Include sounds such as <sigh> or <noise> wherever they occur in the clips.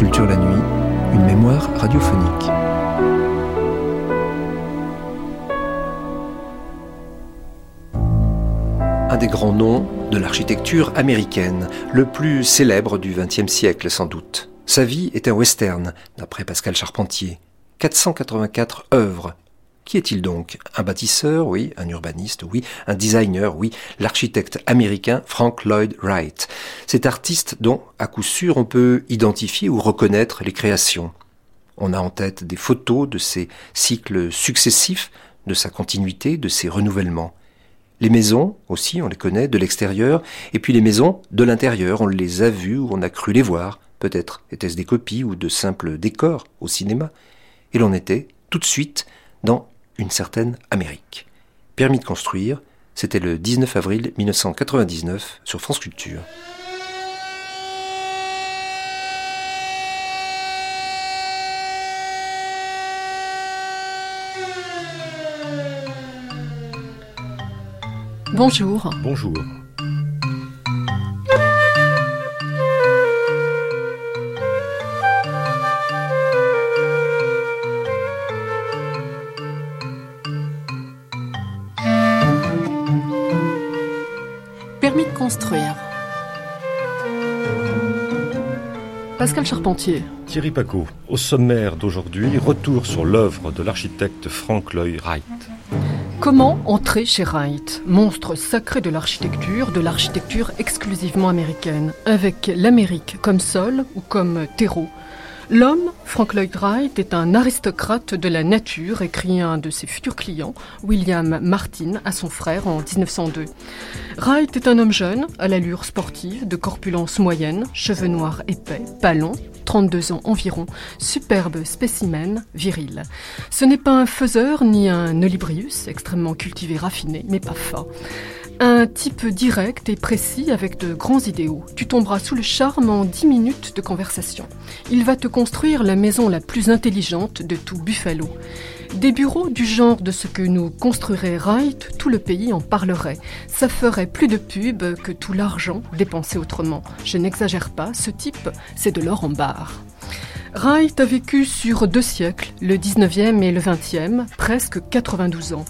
Culture la nuit, une mémoire radiophonique. Un des grands noms de l'architecture américaine, le plus célèbre du XXe siècle sans doute. Sa vie est un western, d'après Pascal Charpentier. 484 œuvres qui est-il donc? Un bâtisseur, oui, un urbaniste, oui, un designer, oui, l'architecte américain Frank Lloyd Wright. Cet artiste dont, à coup sûr, on peut identifier ou reconnaître les créations. On a en tête des photos de ses cycles successifs, de sa continuité, de ses renouvellements. Les maisons aussi, on les connaît de l'extérieur, et puis les maisons de l'intérieur, on les a vues ou on a cru les voir. Peut-être étaient-ce des copies ou de simples décors au cinéma. Et l'on était, tout de suite, dans une certaine Amérique. Permis de construire, c'était le 19 avril 1999 sur France Culture. Bonjour. Bonjour. Pascal Charpentier. Thierry Paco, au sommaire d'aujourd'hui, retour sur l'œuvre de l'architecte Frank Lloyd Wright. Comment entrer chez Wright, monstre sacré de l'architecture, de l'architecture exclusivement américaine, avec l'Amérique comme sol ou comme terreau? L'homme, Frank Lloyd Wright, est un aristocrate de la nature, écrit un de ses futurs clients, William Martin, à son frère en 1902. Wright est un homme jeune, à l'allure sportive, de corpulence moyenne, cheveux noirs épais, pas 32 ans environ, superbe spécimen viril. Ce n'est pas un faiseur ni un olibrius, extrêmement cultivé, raffiné, mais pas fin. Un type direct et précis avec de grands idéaux. Tu tomberas sous le charme en dix minutes de conversation. Il va te construire la maison la plus intelligente de tout Buffalo. Des bureaux du genre de ce que nous construirait Wright, tout le pays en parlerait. Ça ferait plus de pub que tout l'argent dépensé autrement. Je n'exagère pas, ce type, c'est de l'or en barre. Wright a vécu sur deux siècles, le 19e et le 20e, presque 92 ans.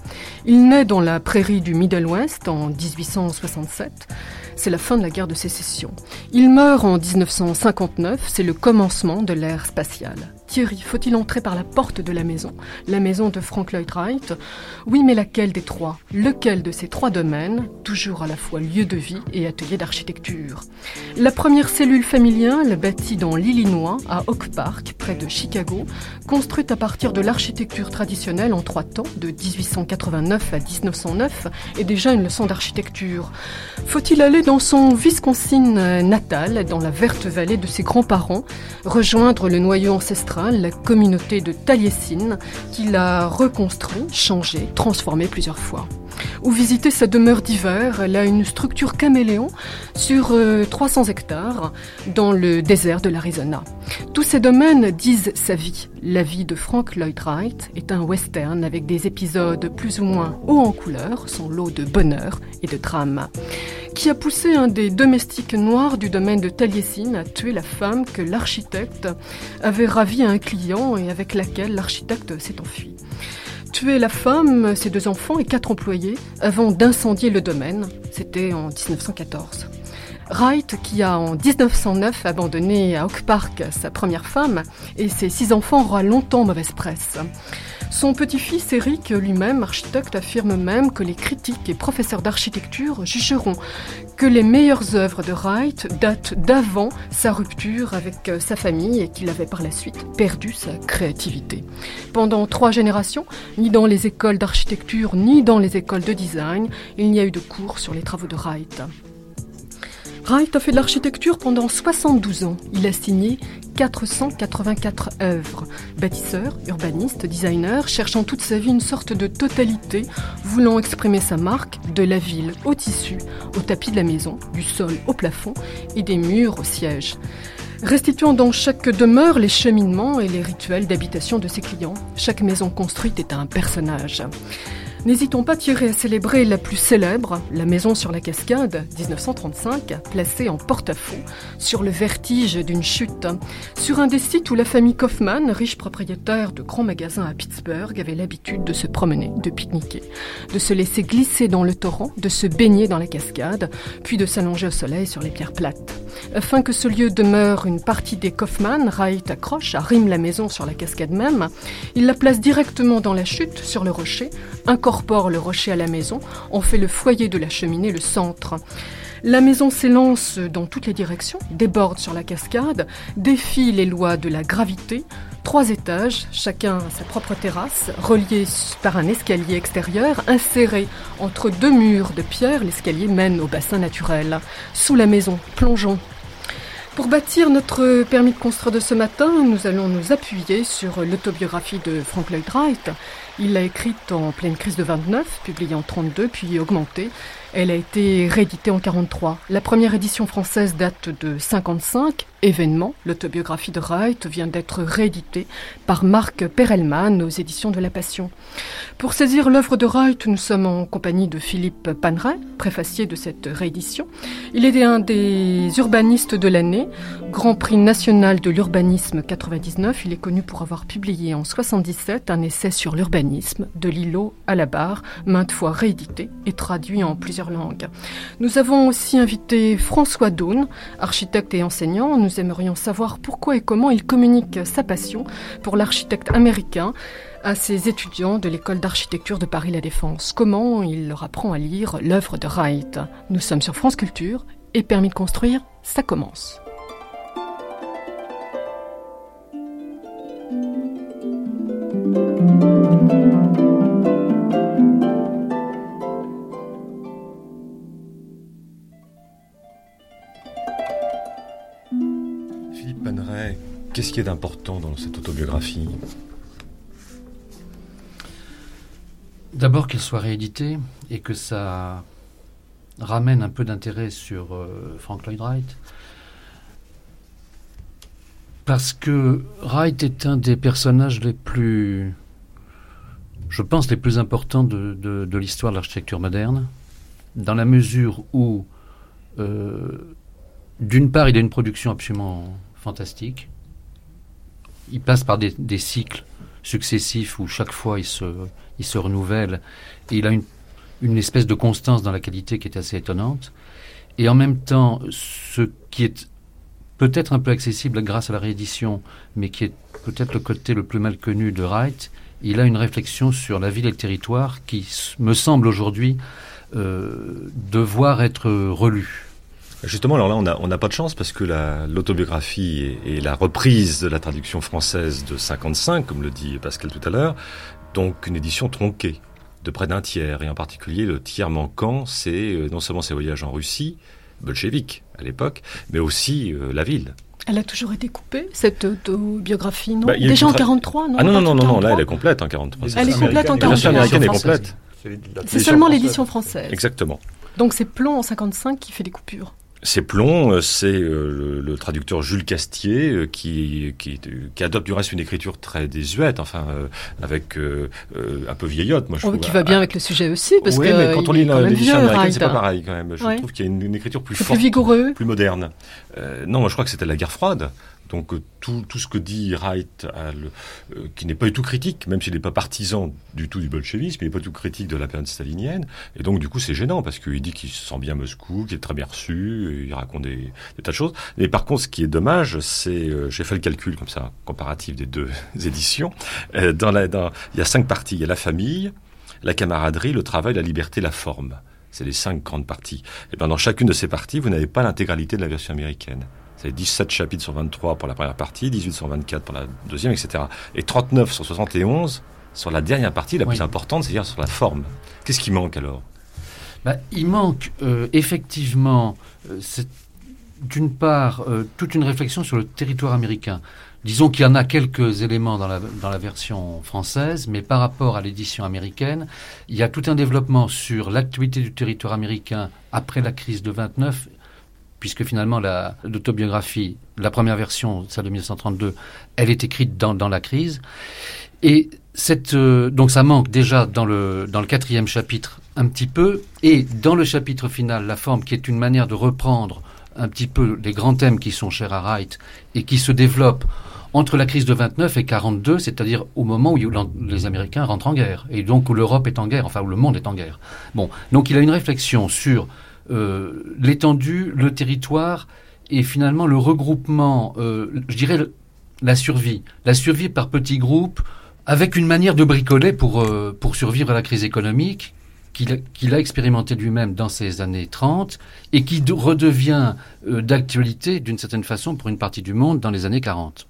Il naît dans la prairie du Middle West en 1867. C'est la fin de la guerre de sécession. Il meurt en 1959, c'est le commencement de l'ère spatiale. Thierry, faut-il entrer par la porte de la maison? La maison de Frank Lloyd Wright? Oui, mais laquelle des trois? Lequel de ces trois domaines, toujours à la fois lieu de vie et atelier d'architecture? La première cellule familiale, bâtie dans l'Illinois, à Oak Park, près de Chicago, construite à partir de l'architecture traditionnelle en trois temps, de 1889 à 1909, est déjà une leçon d'architecture. Faut-il aller dans son Wisconsin natal, dans la verte vallée de ses grands-parents, rejoindre le noyau ancestral la communauté de Taliesin, qu'il a reconstruit, changé, transformé plusieurs fois ou visiter sa demeure d'hiver. Elle a une structure caméléon sur 300 euh, hectares dans le désert de l'Arizona. Tous ces domaines disent sa vie. La vie de Frank Lloyd Wright est un western avec des épisodes plus ou moins hauts en couleur, son lot de bonheur et de drame qui a poussé un des domestiques noirs du domaine de Taliesin à tuer la femme que l'architecte avait ravie à un client et avec laquelle l'architecte s'est enfui tuer la femme, ses deux enfants et quatre employés avant d'incendier le domaine. C'était en 1914. Wright, qui a en 1909 abandonné à Oak Park sa première femme et ses six enfants, aura longtemps mauvaise presse. Son petit-fils Eric, lui-même architecte, affirme même que les critiques et professeurs d'architecture jugeront que les meilleures œuvres de Wright datent d'avant sa rupture avec euh, sa famille et qu'il avait par la suite perdu sa créativité. Pendant trois générations, ni dans les écoles d'architecture ni dans les écoles de design, il n'y a eu de cours sur les travaux de Wright. Wright a fait de l'architecture pendant 72 ans. Il a signé 484 œuvres. Bâtisseur, urbaniste, designer, cherchant toute sa vie une sorte de totalité, voulant exprimer sa marque de la ville au tissu, au tapis de la maison, du sol au plafond et des murs au siège. Restituant dans chaque demeure les cheminements et les rituels d'habitation de ses clients, chaque maison construite est un personnage. N'hésitons pas, Thierry, à célébrer la plus célèbre, La Maison sur la Cascade, 1935, placée en porte-à-faux, sur le vertige d'une chute, sur un des sites où la famille Kaufman, riche propriétaire de grands magasins à Pittsburgh, avait l'habitude de se promener, de pique-niquer, de se laisser glisser dans le torrent, de se baigner dans la cascade, puis de s'allonger au soleil sur les pierres plates. Afin que ce lieu demeure une partie des Kaufman, Wright accroche, la maison sur la cascade même, il la place directement dans la chute, sur le rocher, incorpore le rocher à la maison, en fait le foyer de la cheminée le centre. La maison s'élance dans toutes les directions, déborde sur la cascade, défie les lois de la gravité. Trois étages, chacun sa propre terrasse, reliés par un escalier extérieur, inséré entre deux murs de pierre, l'escalier mène au bassin naturel. Sous la maison, plongeons pour bâtir notre permis de construire de ce matin, nous allons nous appuyer sur l'autobiographie de Frank Lloyd Wright. Il l'a écrite en pleine crise de 29, publiée en 32, puis augmentée. Elle a été rééditée en 43. La première édition française date de 55. Événement, l'autobiographie de Wright vient d'être rééditée par Marc Perelman aux éditions de La Passion. Pour saisir l'œuvre de Wright, nous sommes en compagnie de Philippe Paneret, préfacier de cette réédition. Il est un des urbanistes de l'année, Grand Prix national de l'urbanisme 99. Il est connu pour avoir publié en 77 un essai sur l'urbanisme, de l'îlot à la barre, maintes fois réédité et traduit en plusieurs langues. Nous avons aussi invité François Daune, architecte et enseignant. Aimerions savoir pourquoi et comment il communique sa passion pour l'architecte américain à ses étudiants de l'école d'architecture de Paris La Défense. Comment il leur apprend à lire l'œuvre de Wright? Nous sommes sur France Culture et permis de construire, ça commence. Qu'est-ce qui est important dans cette autobiographie D'abord qu'elle soit rééditée et que ça ramène un peu d'intérêt sur euh, Frank Lloyd Wright. Parce que Wright est un des personnages les plus, je pense, les plus importants de, l'histoire de l'architecture moderne, dans la mesure où, euh, d'une part, il a une production absolument fantastique, il passe par des, cycles successifs où chaque fois il se, renouvelle et il a une, une espèce de constance dans la qualité qui est assez étonnante. Et en même temps, ce qui est peut-être un peu accessible grâce à la réédition, mais qui est peut-être le côté le plus mal connu de Wright, il a une réflexion sur la ville et le territoire qui me semble aujourd'hui euh, devoir être relue. Justement, alors là, on n'a pas de chance parce que l'autobiographie et, la reprise de la traduction française de 55, comme le dit Pascal tout à l'heure, donc une édition tronquée de près d'un tiers, et en particulier le tiers manquant, c'est euh, non seulement ses voyages en Russie, bolchevique à l'époque, mais aussi euh, la ville. Elle a toujours été coupée, cette autobiographie, non? Bah, Déjà en 43, non? Ah non, non, non, non, là elle est complète en 43. Elle est complète en 43. américaine est complète. C'est seulement l'édition française. Exactement. Donc c'est Plomb en 55 qui fait des coupures. C'est Plomb, euh, c'est euh, le, traducteur Jules Castier euh, qui, qui, qui, adopte du reste une écriture très désuète, enfin avec un peu vieillotte. Moi, je oh, qui va bien avec le sujet aussi, parce oui, que mais quand on lit l'édition américaine, c'est pas pareil quand même. Je trouve qu'il y a une, écriture plus forte, plus vigoureux, plus moderne. non, moi je crois que c'était la guerre froide. Donc euh, tout, ce que dit Wright, euh, qui n'est pas du tout critique, même s'il n'est pas partisan du tout du bolchevisme, il n'est pas du tout critique de la période stalinienne. Et donc du coup c'est gênant parce qu'il dit qu'il se sent bien Moscou, qu'il est très bien reçu, il raconte des, tas de choses. Mais par contre ce qui est dommage, c'est, euh, j'ai fait le calcul comme ça, comparatif des deux <laughs> éditions, il y a cinq parties. Il y a la famille, la camaraderie, le travail, la liberté, la forme. C'est les cinq grandes parties. Et bien dans chacune de ces parties, vous n'avez pas l'intégralité de la version américaine. C'est 17 chapitres sur 23 pour la première partie, 18 sur 24 pour la deuxième, etc. Et 39 sur 71 sur la dernière partie, la plus importante, c'est-à-dire sur la forme. Qu'est-ce qui manque alors? Bah, Il manque euh, effectivement, euh, d'une part, euh, toute une réflexion sur le territoire américain. Disons qu'il y en a quelques éléments dans la, dans la version française, mais par rapport à l'édition américaine, il y a tout un développement sur l'actualité du territoire américain après la crise de 29 puisque finalement l'autobiographie, la, première version, celle de 1932, elle est écrite dans, la crise. Et euh, donc ça manque déjà dans le, dans le quatrième chapitre un petit peu, et dans le chapitre final, la forme qui est une manière de reprendre un petit peu les grands thèmes qui sont chers à Wright et qui se développent entre la crise de 29 et 42, c'est-à-dire au moment où les Américains rentrent en guerre, et donc où l'Europe est en guerre, enfin où le monde est en guerre. Bon, donc il a une réflexion sur euh, l'étendue, le territoire, et finalement le regroupement, euh, je dirais la survie, la survie par petits groupes, avec une manière de bricoler pour, euh, pour survivre à la crise économique qu'il a, expérimenté lui-même dans ces années 30 et qui redevient euh, d'actualité d'une certaine façon pour une partie du monde dans les années 40.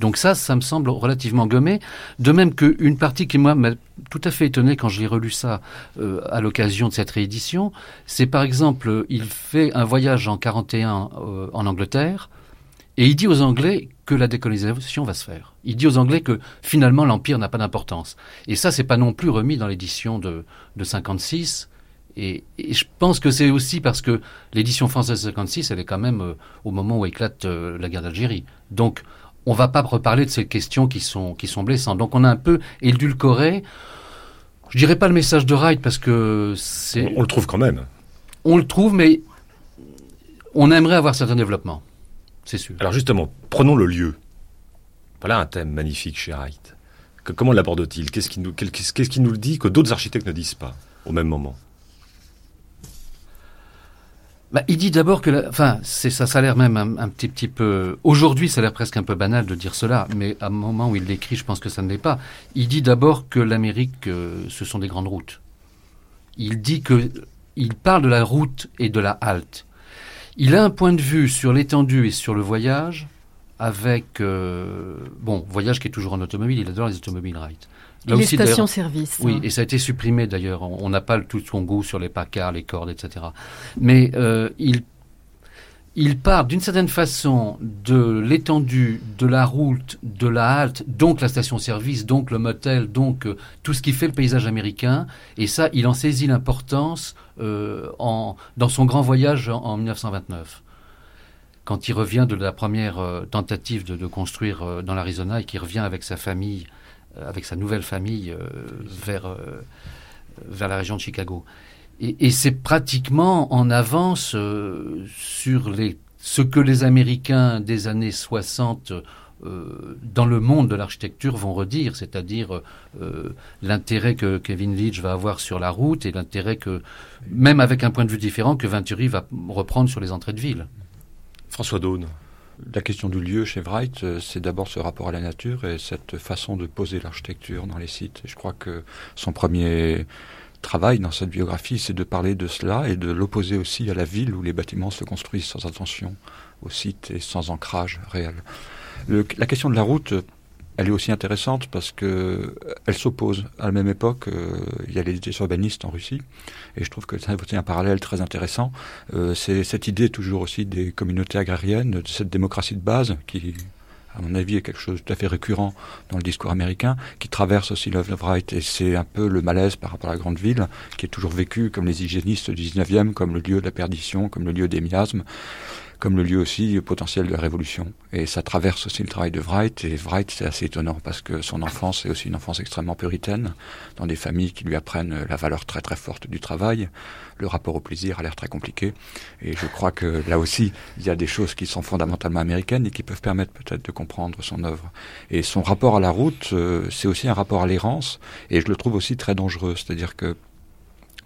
Donc ça, ça me semble relativement gommé. De même qu'une partie qui, moi, m'a tout à fait étonné quand j'ai relu ça euh, à l'occasion de cette réédition, c'est par exemple, il fait un voyage en 41 euh, en Angleterre, et il dit aux Anglais que la décolonisation va se faire. Il dit aux Anglais que finalement l'empire n'a pas d'importance. Et ça, c'est pas non plus remis dans l'édition de, de 56. Et, je pense que c'est aussi parce que l'édition française de 56, elle est quand même euh, au moment où éclate euh, la guerre d'Algérie. Donc, on va pas reparler de ces questions qui sont, qui sont blessantes. Donc, on a un peu édulcoré. Je dirais pas le message de Wright parce que c'est. On, le trouve quand même. On le trouve, mais on aimerait avoir certains développements c'est sûr. Alors justement, prenons le lieu. Voilà un thème magnifique chez Wright. comment l'aborde-t-il? Qu'est-ce qui, nous, qu'est-ce nous le dit que d'autres architectes ne disent pas au même moment? Bah, il dit d'abord que, enfin, c'est ça, ça a l'air même un, petit, petit peu. Aujourd'hui, ça a l'air presque un peu banal de dire cela, mais à un moment où il l'écrit, je pense que ça ne l'est pas. Il dit d'abord que l'Amérique, euh, ce sont des grandes routes. Il dit que, il parle de la route et de la halte. Il a un point de vue sur l'étendue et sur le voyage, avec euh, bon voyage qui est toujours en automobile. Il adore les automobiles Les stations-service. Oui, et ça a été supprimé d'ailleurs. On n'a pas tout son goût sur les pacards, les cordes, etc. Mais euh, il il part d'une certaine façon de l'étendue de la route, de la halte, donc la station-service, donc le motel, donc euh, tout ce qui fait le paysage américain. Et ça, il en saisit l'importance euh, dans son grand voyage en, 1929 quand il revient de la première tentative de, construire dans l'Arizona et qu'il revient avec sa famille, avec sa nouvelle famille vers, vers la région de Chicago. Et, c'est pratiquement en avance euh, sur les, ce que les Américains des années 60 euh, dans le monde de l'architecture vont redire, c'est-à-dire euh, l'intérêt que Kevin Leach va avoir sur la route et l'intérêt que, même avec un point de vue différent, que Venturi va reprendre sur les entrées de ville. François Daune. La question du lieu chez Wright, c'est d'abord ce rapport à la nature et cette façon de poser l'architecture dans les sites. je crois que son premier travail dans cette biographie, c'est de parler de cela et de l'opposer aussi à la ville où les bâtiments se construisent sans attention au site et sans ancrage réel. la question de la route, elle est aussi intéressante parce que elle s'oppose. À la même époque, euh, il y a les idées urbanistes en Russie, et je trouve que c'est un parallèle très intéressant. Euh, c'est cette idée toujours aussi des communautés agrariennes, de cette démocratie de base qui à mon avis, est quelque chose de tout à fait récurrent dans le discours américain, qui traverse aussi l'œuvre Wright. Et c'est un peu le malaise par rapport à la grande ville, qui est toujours vécu comme les hygiénistes du 19e, comme le lieu de la perdition, comme le lieu des miasmes comme le lieu aussi potentiel de la révolution. Et ça traverse aussi le travail de Wright. Et Wright, c'est assez étonnant parce que son enfance est aussi une enfance extrêmement puritaine, dans des familles qui lui apprennent la valeur très très forte du travail. Le rapport au plaisir a l'air très compliqué. Et je crois que là aussi, il y a des choses qui sont fondamentalement américaines et qui peuvent permettre peut-être de comprendre son œuvre. Et son rapport à la route, euh, c'est aussi un rapport à l'errance. Et je le trouve aussi très dangereux. C'est-à-dire que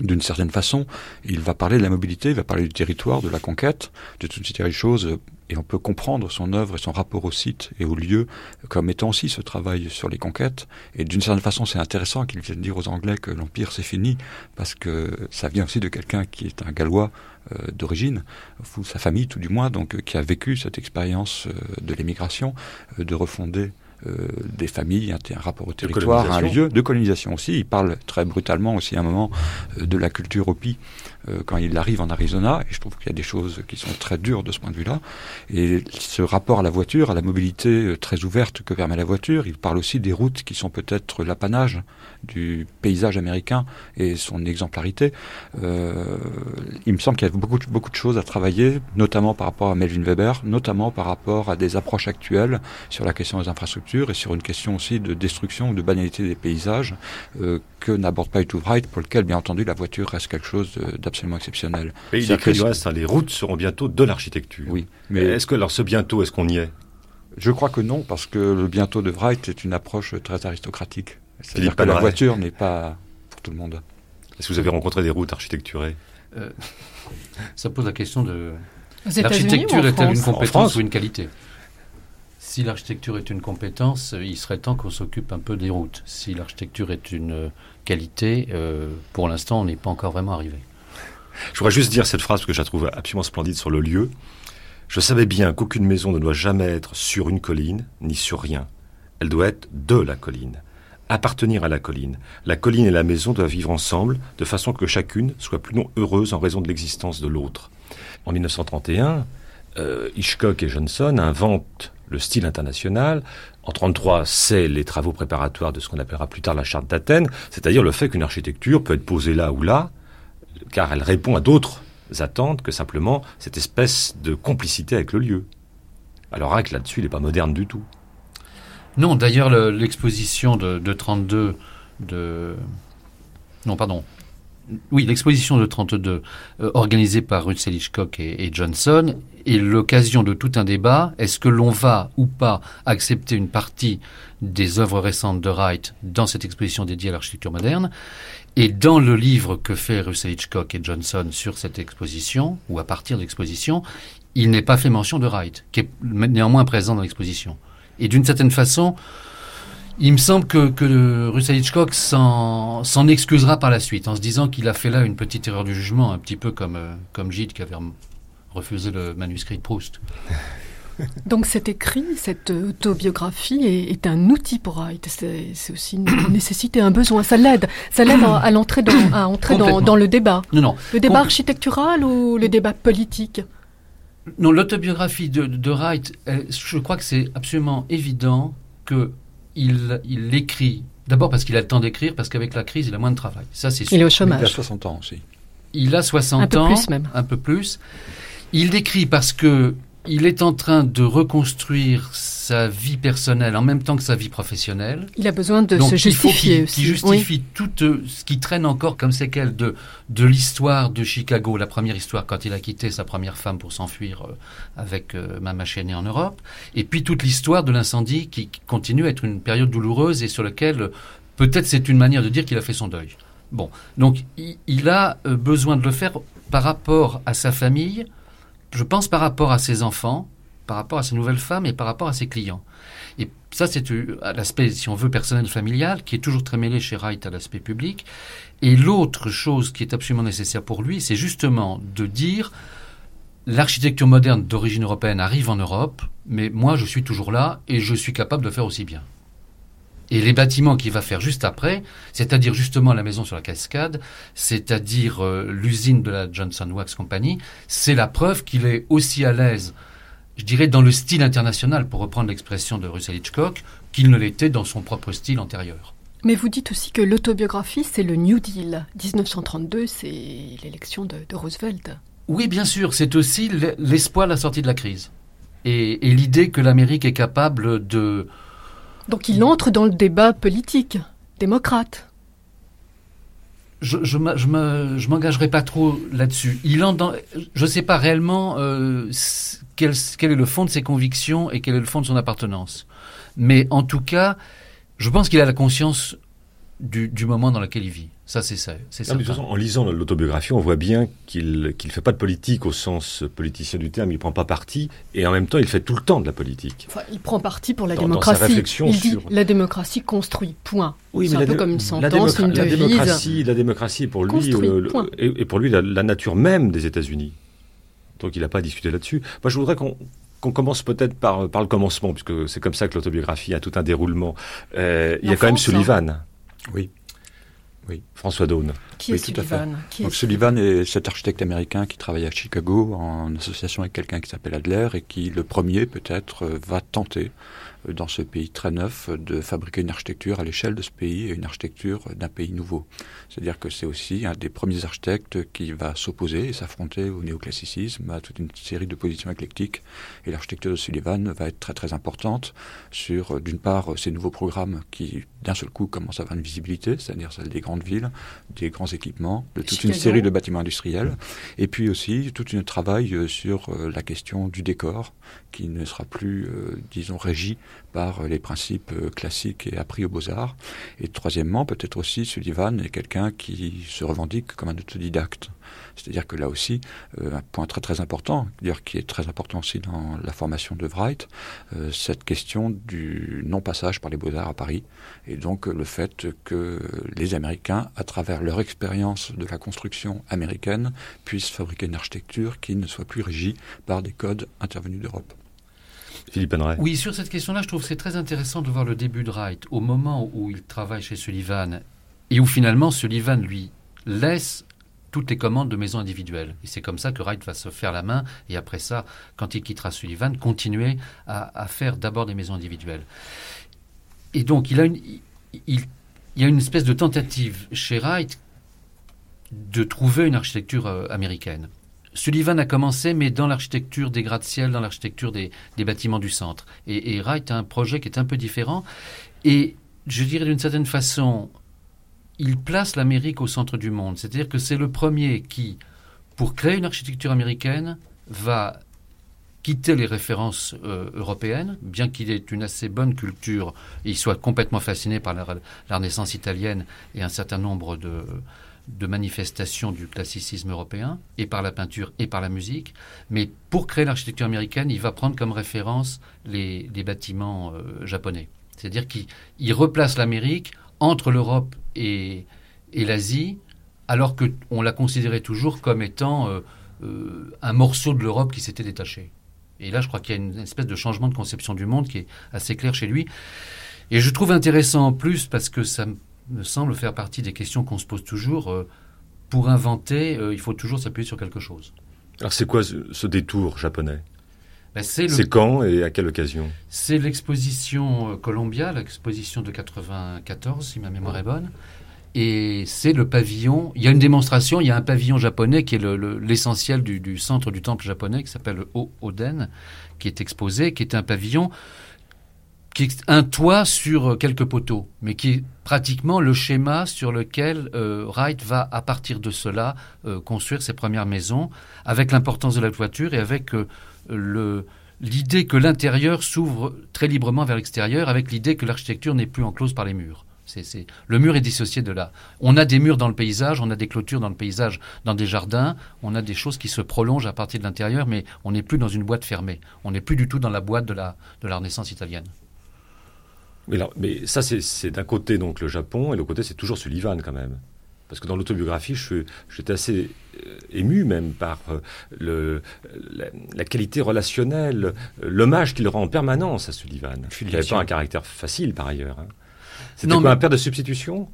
d'une certaine façon, il va parler de la mobilité, il va parler du territoire, de la conquête, de toutes ces choses, et on peut comprendre son œuvre et son rapport au site et au lieu comme étant aussi ce travail sur les conquêtes. Et d'une certaine façon, c'est intéressant qu'il vienne dire aux Anglais que l'Empire c'est fini, parce que ça vient aussi de quelqu'un qui est un Gallois euh, d'origine, ou sa famille tout du moins, donc euh, qui a vécu cette expérience euh, de l'émigration, de refonder euh, des familles, un, un, rapport au territoire, un lieu de colonisation aussi. Il parle très brutalement aussi à un moment euh, de la culture Hopi euh, quand il arrive en Arizona, et je trouve qu'il y a des choses qui sont très dures de ce point de vue-là. Et ce rapport à la voiture, à la mobilité très ouverte que permet la voiture, il parle aussi des routes qui sont peut-être l'apanage du paysage américain et son exemplarité. Euh, il me semble qu'il y a beaucoup, beaucoup de choses à travailler, notamment par rapport à Melvin Weber, notamment par rapport à des approches actuelles sur la question des infrastructures et sur une question aussi de destruction ou de banalité des paysages euh, que n'aborde pas du Wright, pour lequel, bien entendu, la voiture reste quelque chose d'absolument exceptionnel. Et il écrit du reste, hein, les routes seront bientôt de l'architecture. Oui. Mais est-ce que, alors ce bientôt, est-ce qu'on y est? Je crois que non, parce que le bientôt de Wright est une approche très aristocratique. C'est-à-dire que la voiture n'est pas pour tout le monde. Est-ce que vous avez rencontré des routes architecturées? Euh, Ça pose la question de l'architecture est-elle une compétence ou une qualité? Si l'architecture est une compétence, il serait temps qu'on s'occupe un peu des routes. Si l'architecture est une qualité, euh, pour l'instant, on n'est pas encore vraiment arrivé. Je voudrais juste dire cette phrase que je la trouve absolument splendide sur le lieu. Je savais bien qu'aucune maison ne doit jamais être sur une colline, ni sur rien. Elle doit être de la colline appartenir à la colline. La colline et la maison doivent vivre ensemble, de façon que chacune soit plus non heureuse en raison de l'existence de l'autre. En 1931, euh, Hitchcock et Johnson inventent le style international. En 1933, c'est les travaux préparatoires de ce qu'on appellera plus tard la charte d'Athènes, c'est-à-dire le fait qu'une architecture peut être posée là ou là, car elle répond à d'autres attentes que simplement cette espèce de complicité avec le lieu. Alors que là-dessus, il n'est pas moderne du tout. Non, d'ailleurs, l'exposition de, de, 32 de... Non, pardon. Oui, l'exposition de 32 euh, organisée par Russell Hitchcock et, Johnson est l'occasion de tout un débat. Est-ce que l'on va ou pas accepter une partie des œuvres récentes de Wright dans cette exposition dédiée à l'architecture moderne? Et dans le livre que fait Russell Hitchcock et Johnson sur cette exposition, ou à partir de l'exposition, il n'est pas fait mention de Wright, qui est néanmoins présent dans l'exposition. Et d'une certaine façon, il me semble que, que Russell Hitchcock s'en excusera par la suite, en se disant qu'il a fait là une petite erreur du jugement, un petit peu comme, euh, comme Gide qui avait refusé le manuscrit de Proust. <laughs> Donc cet écrit, cette autobiographie est, un outil pour Wright. C'est aussi une <coughs> nécessité, un besoin. Ça l'aide. Ça l'aide à, l'entrer dans, à entrer dans, dans, le débat. Non, non. Le débat architectural ou le débat politique? Non, l'autobiographie de, Wright, je crois que c'est absolument évident qu'il il écrit. D'abord parce qu'il a le temps d'écrire, parce qu'avec la crise, il a moins de travail. Ça, c'est Il est au chômage. Il a 60 ans aussi. Il a 60 ans. Un peu plus même. Un peu plus. Il écrit parce que il est en train de reconstruire sa vie personnelle en même temps que sa vie professionnelle. Il a besoin de se justifier aussi. Il justifie tout euh, ce qui traîne encore comme séquelle de, de l'histoire de Chicago, la première histoire quand il a quitté sa première femme pour s'enfuir euh, avec euh, Mama Cheney en Europe, et puis toute l'histoire de l'incendie qui, continue à être une période douloureuse et sur laquelle peut-être c'est une manière de dire qu'il a fait son deuil. Bon, donc il a besoin de le faire par rapport à sa famille, je pense par rapport à ses enfants, par rapport à ses nouvelles femmes et par rapport à ses clients. Et ça, c'est euh, l'aspect, si on veut, personnel familial, qui est toujours très mêlé chez Wright à l'aspect public. Et l'autre chose qui est absolument nécessaire pour lui, c'est justement de dire l'architecture moderne d'origine européenne arrive en Europe, mais moi, je suis toujours là et je suis capable de faire aussi bien. Et les bâtiments qu'il va faire juste après, c'est-à-dire justement la maison sur la cascade, c'est-à-dire euh, l'usine de la Johnson Wax Company, c'est la preuve qu'il est aussi à l'aise, je dirais, dans le style international, pour reprendre l'expression de Russell Hitchcock, qu'il ne l'était dans son propre style antérieur. Mais vous dites aussi que l'autobiographie, c'est le New Deal. 1932, c'est l'élection de, Roosevelt. Oui, bien sûr, c'est aussi l'espoir de la sortie de la crise. et l'idée que l'Amérique est capable de donc il entre dans le débat politique, démocrate. Je je m'engagerai pas trop là-dessus. Il je ne sais pas réellement euh, quel, quel est le fond de ses convictions et quel est le fond de son appartenance. Mais en tout cas, je pense qu'il a la conscience du, du moment dans lequel il vit. Ça, c'est ça. C'est. En lisant l'autobiographie, on voit bien qu'il ne fait pas de politique au sens politicien du terme. Il prend pas parti et en même temps, il fait tout le temps de la politique. Enfin, il prend parti pour la démocratie. il dit la démocratie construit. Point. Oui, c'est un peu comme une sentence, une la Démocratie, la démocratie pour lui et, pour lui la, nature même des États-Unis. Donc, il n'a pas discuté là-dessus. Moi, je voudrais qu'on commence peut-être par, par le commencement, puisque c'est comme ça que l'autobiographie a tout un déroulement. Euh, il y a quand même Sullivan. Oui. Oui. François Daune. Qui Oui, est tout à fait. Sullivan? Qui est Donc Sullivan? Est cet architecte américain qui travaille à Chicago en association avec quelqu'un qui s'appelle Adler et qui, le premier peut-être, euh, va tenter euh, dans ce pays très neuf de fabriquer une architecture à l'échelle de ce pays et une architecture d'un pays nouveau. C'est-à-dire que c'est aussi un des premiers architectes qui va s'opposer et s'affronter au néoclassicisme, à toute une série de positions éclectiques. Et l'architecture de Sullivan va être très très importante sur, euh, d'une part, ces nouveaux programmes qui, d'un seul coup, commencent à avoir une visibilité, c'est-à-dire celle des grandes villes, des grands équipements, de toute une série de bâtiments industriels, et puis aussi tout un travail euh, sur euh, la question du décor, qui ne sera plus, euh, disons, régi par les principes classiques et appris aux beaux-arts. Et troisièmement, peut-être aussi, Sullivan est quelqu'un qui se revendique comme un autodidacte. C'est-à-dire que là aussi, euh, un point très très important, d'ailleurs qui est très important aussi dans la formation de Wright, euh, cette question du non-passage par les beaux-arts à Paris, et donc le fait que les Américains, à travers leur expérience de la construction américaine, puissent fabriquer une architecture qui ne soit plus régie par des codes intervenus d'Europe. Philippe Henry. Oui, sur cette question-là, je trouve que c'est très intéressant de voir le début de Wright, au moment où il travaille chez Sullivan, et où finalement Sullivan lui laisse toutes les commandes de maisons individuelles. Et c'est comme ça que Wright va se faire la main, et après ça, quand il quittera Sullivan, continuer à, à faire d'abord des maisons individuelles. Et donc, il, a une, il, il y a une espèce de tentative chez Wright de trouver une architecture euh, américaine. Sullivan a commencé, mais dans l'architecture des gratte-ciel, dans l'architecture des, des bâtiments du centre. Et, et Wright a un projet qui est un peu différent. Et je dirais d'une certaine façon, il place l'Amérique au centre du monde. C'est-à-dire que c'est le premier qui, pour créer une architecture américaine, va quitter les références euh, européennes, bien qu'il ait une assez bonne culture et il soit complètement fasciné par la, Renaissance italienne et un certain nombre de, manifestations du classicisme européen, et par la peinture et par la musique. Mais pour créer l'architecture américaine, il va prendre comme référence les, bâtiments euh, japonais. C'est-à-dire qu'il il replace l'Amérique entre l'Europe et, l'Asie, alors qu'on la considérait toujours comme étant euh, un morceau de l'Europe qui s'était détaché. Et là, je crois qu'il y a une espèce de changement de conception du monde qui est assez clair chez lui. Et je trouve intéressant en plus parce que ça me semble faire partie des questions qu'on se pose toujours. Euh, pour inventer, euh, il faut toujours s'appuyer sur quelque chose. Alors c'est quoi ce, ce détour japonais? Ben, c'est le- C'est quand et à quelle occasion? C'est l'exposition euh, Columbia, l'exposition de 94, si ma mémoire est bonne. Et c'est le pavillon. Il y a une démonstration, il y a un pavillon japonais qui est le- le- l'essentiel du, centre du temple japonais, qui s'appelle le O-Oden, qui est exposé, qui est un pavillon qui est un toit sur quelques poteaux, mais qui est pratiquement le schéma sur lequel euh, Wright va, à partir de cela, euh, construire ses premières maisons, avec l'importance de la toiture et avec euh, l'idée que l'intérieur s'ouvre très librement vers l'extérieur, avec l'idée que l'architecture n'est plus enclose par les murs. C'est, c'est- Le mur est dissocié de là. On a des murs dans le paysage, on a des clôtures dans le paysage, dans des jardins, on a des choses qui se prolongent à partir de l'intérieur, mais on n'est plus dans une boîte fermée. On n'est plus du tout dans la boîte de la, de la Renaissance italienne. mais, alors- mais ça, c'est- c'est d'un côté donc le Japon, et de l'autre côté, c'est toujours Sullivan quand même. Parce que dans l'autobiographie, je- j'étais assez euh, ému même par euh, le, la, la qualité relationnelle, euh, l'hommage qu'il rend en permanence à Sullivan. Il n'avait pas un caractère facile par ailleurs. hein. C'était Non, quoi, mais- un père de substitution?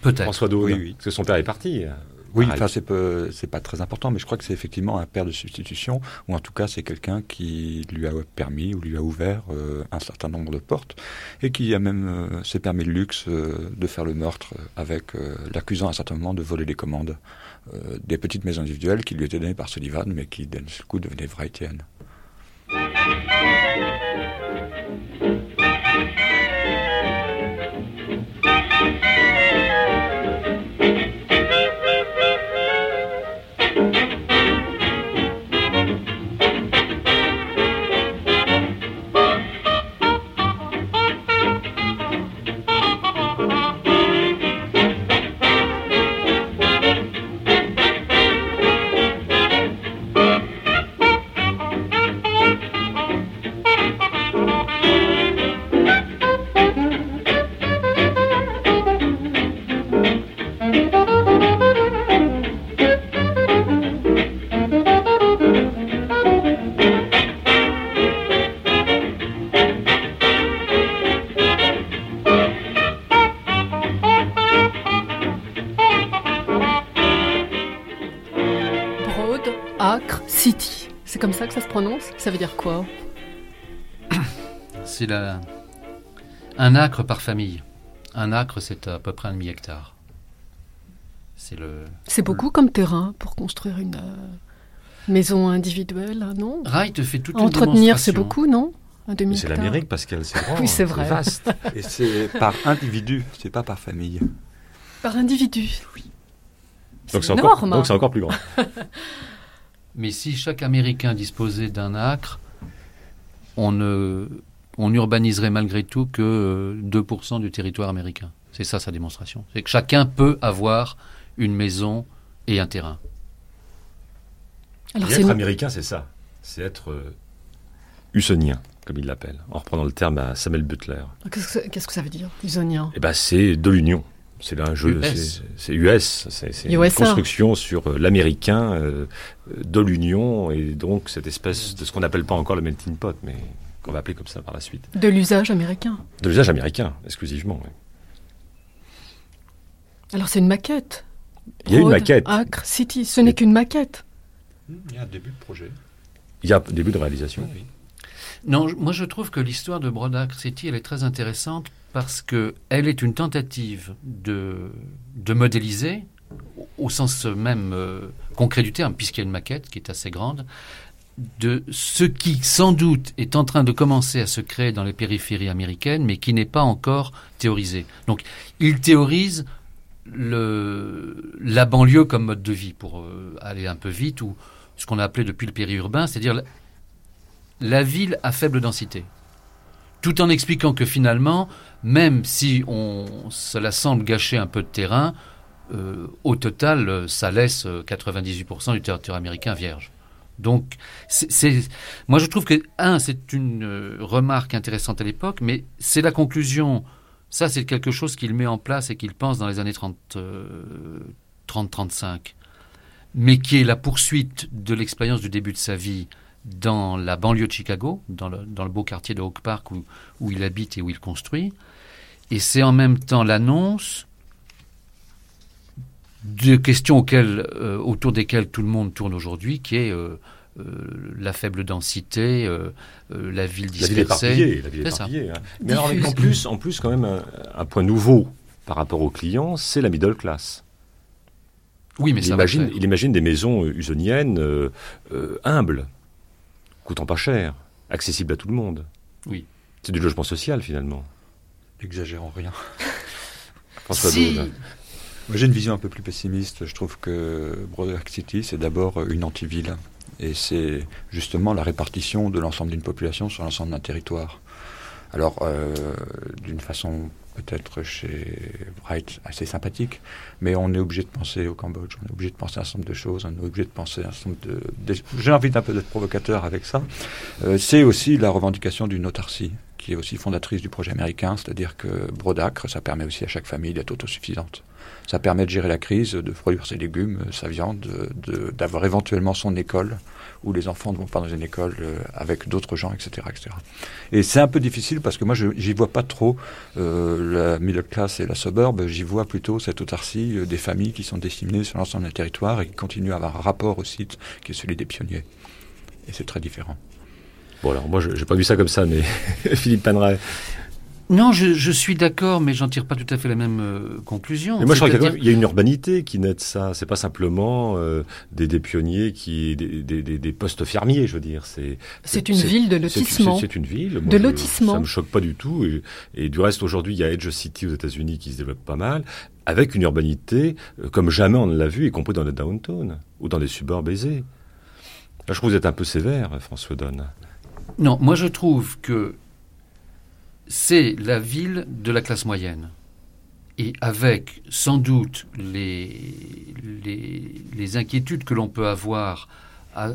Peut-être. François Daune Oui, oui. Parce que son père est parti. Oui, enfin c'est c'est pas très important, mais je crois que c'est effectivement un père de substitution, ou en tout cas c'est quelqu'un qui lui a permis ou lui a ouvert euh, un certain nombre de portes, et qui a même euh, s'est permis le luxe euh, de faire le meurtre avec l'accusant à un certain moment de voler les commandes des petites maisons individuelles qui lui étaient données par Sullivan, mais qui d'un seul coup devenaient Wrightiennes. La... un acre par famille. Un acre, c'est à peu près un demi-hectare. C'est le... C'est beaucoup comme terrain pour construire une euh, maison individuelle, non? Wright fait toute Entretenir, c'est beaucoup, non? C'est l'Amérique, Pascal, c'est <laughs> Oui, c'est vrai. vaste. <laughs> Et c'est par individu, c'est pas par famille. Par individu Oui. Donc c'est encore, encore plus grand. <laughs> Mais si chaque Américain disposait d'un acre, on, ne, on urbaniserait malgré tout que 2% euh, du territoire américain. C'est ça sa démonstration. C'est que chacun peut avoir une maison et un terrain. Alors être américain, c'est ça. C'est être euh, usonien comme il l'appelle, en reprenant le terme à Samuel Butler. Qu'est-ce que ça veut dire, usonien? Eh ben, c'est de l'union. C'est un jeu, c'est US, c'est une construction sur euh, l'américain euh, de l'union et donc cette espèce de ce qu'on n'appelle pas encore le melting pot, mais qu'on va appeler comme ça par la suite. De l'usage américain. De l'usage américain, exclusivement. Oui. Alors c'est une maquette. Il y a une maquette. Acre City, ce n'est qu'une maquette. Il y a un début de projet. Il y a un début de réalisation. Oui. Non, moi je trouve que l'histoire de Broad City, elle est très intéressante parce que elle est une tentative de, de modéliser, au sens même euh, concret du terme, puisqu'il y a une maquette qui est assez grande, de ce qui sans doute est en train de commencer à se créer dans les périphéries américaines, mais qui n'est pas encore théorisé. Donc il théorise la banlieue comme mode de vie, pour euh, aller un peu vite, ou ce qu'on a appelé depuis le périurbain, c'est-à-dire la ville à faible densité. Tout en expliquant que finalement, même si on, cela semble gâcher un peu de terrain, euh, au total, ça laisse 98% du territoire américain vierge. Donc, moi je trouve que, un, c'est une euh, remarque intéressante à l'époque, mais c'est la conclusion. Ça, c'est quelque chose qu'il met en place et qu'il pense dans les années 30, 30-35, euh, mais qui est la poursuite de l'expérience du début de sa vie dans la banlieue de Chicago, dans le, beau quartier de Oak Park où, il habite et où il construit. Et c'est en même temps l'annonce de questions auxquelles, euh, autour desquelles tout le monde tourne aujourd'hui, qui est euh, euh, la faible densité, la ville dispersée. La ville éparpillée. Hein. Mais alors, en plus, en plus, quand même, un, un point nouveau par rapport aux clients, c'est la middle class. Oui, mais il, imagine, il imagine des maisons usoniennes humbles coûtant pas cher, accessible à tout le monde. Oui. C'est du logement social finalement. N'exagérons rien. François si. J'ai une vision un peu plus pessimiste. Je trouve que Broderick City c'est d'abord une antiville. Et c'est justement la répartition de l'ensemble d'une population sur l'ensemble d'un territoire. Alors, euh, d'une façon peut-être chez Wright assez sympathique, mais on est obligé de penser au Cambodge, on est obligé de penser à un certain nombre de choses, on est obligé de penser à un certain de... J'ai envie d'un peu provocateur avec ça. Euh, c'est aussi la revendication d'une autarcie, qui est aussi fondatrice du projet américain, c'est-à-dire que Brodacre, ça permet aussi à chaque famille d'être autosuffisante. Ça permet de gérer la crise, de produire ses légumes, sa viande, d'avoir éventuellement son école où les enfants ne vont pas dans une école euh, avec d'autres gens, etc. etc. Et c'est un peu difficile parce que moi, j'y vois pas trop euh, la middle class et la suburb, j'y vois plutôt cette autarcie euh, des familles qui sont disséminées sur l'ensemble d'un territoire et qui continuent à avoir un rapport au site qui est celui des pionniers. Et c'est très différent. Bon alors moi je n'ai pas vu ça comme ça, mais <laughs> Philippe Panray, non, je, suis d'accord, mais j'en tire pas tout à fait la même euh, conclusion. Mais moi, je crois qu'il y, a une urbanité qui naît de ça. C'est pas simplement euh, des, des, pionniers qui, des, des, des, postes fermiers, je veux dire. C'est c'est une ville de lotissement. C'est une ville de lotissement. Ça me choque pas du tout. Et, et du reste, aujourd'hui, il y a Edge City aux États-Unis qui se développe pas mal, avec une urbanité euh, comme jamais on ne l'a vu, y compris dans les downtown ou dans des suburbs aisés. Là, je trouve que vous êtes un peu sévère, François Donne. Non, moi je trouve que c'est la ville de la classe moyenne. Et avec sans doute les, inquiétudes que l'on peut avoir à,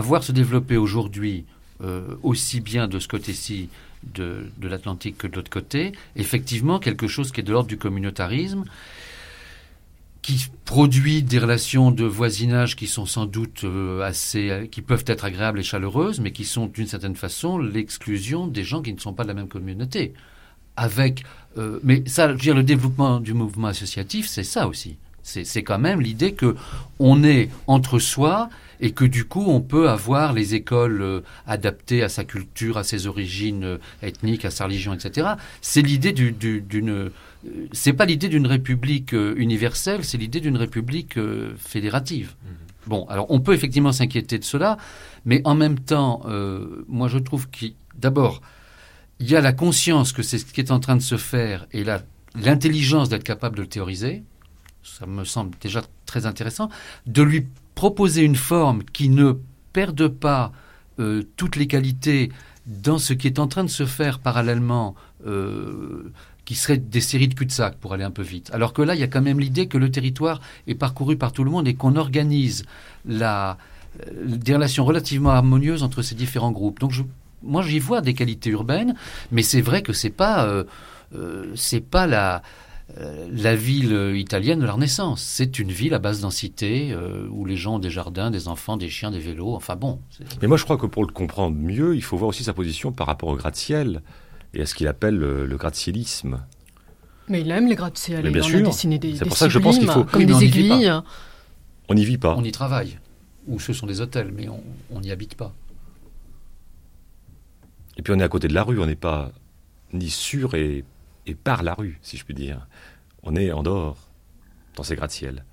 voir se développer aujourd'hui, euh, aussi bien de ce côté-ci de l'Atlantique que de l'autre côté, effectivement quelque chose qui est de l'ordre du communautarisme qui produit des relations de voisinage qui sont sans doute euh, assez, qui peuvent être agréables et chaleureuses, mais qui sont d'une certaine façon l'exclusion des gens qui ne sont pas de la même communauté. Avec, euh, mais ça, je veux dire, le développement du mouvement associatif, c'est ça aussi. C'est quand même l'idée que on est entre soi et que du coup on peut avoir les écoles euh, adaptées à sa culture, à ses origines euh, ethniques, à sa religion, etc. C'est l'idée d'une euh, c'est pas l'idée d'une république universelle, c'est l'idée d'une république fédérative. Mmh. Bon, alors on peut effectivement s'inquiéter de cela, mais en même temps, moi je trouve qu'il d'abord il y a la conscience que c'est ce qui est en train de se faire et l'intelligence d'être capable de le théoriser ça me semble déjà très intéressant, de lui proposer une forme qui ne perde pas euh, toutes les qualités dans ce qui est en train de se faire parallèlement, euh, qui serait des séries de cul-de-sac pour aller un peu vite. Alors que là, il y a quand même l'idée que le territoire est parcouru par tout le monde et qu'on organise la, euh, des relations relativement harmonieuses entre ces différents groupes. Donc moi, j'y vois des qualités urbaines, mais c'est vrai que c'est pas, c'est pas la euh, la ville italienne de la Renaissance. C'est une ville à basse densité euh, où les gens ont des jardins, des enfants, des chiens, des vélos. Enfin bon. Mais moi, je crois que pour le comprendre mieux, il faut voir aussi sa position par rapport au gratte-ciel et à ce qu'il appelle le, gratte-cielisme. Mais il aime les gratte-ciel. Bien il sûr. C'est pour ça que je pense qu'il faut. Comme des aiguilles. On n'y vit pas. On y travaille. Ou ce sont des hôtels, mais on n'y habite pas. Et puis on est à côté de la rue, on n'est pas ni sur et et par la rue, si je puis dire. On est en dehors, dans ces gratte-ciels.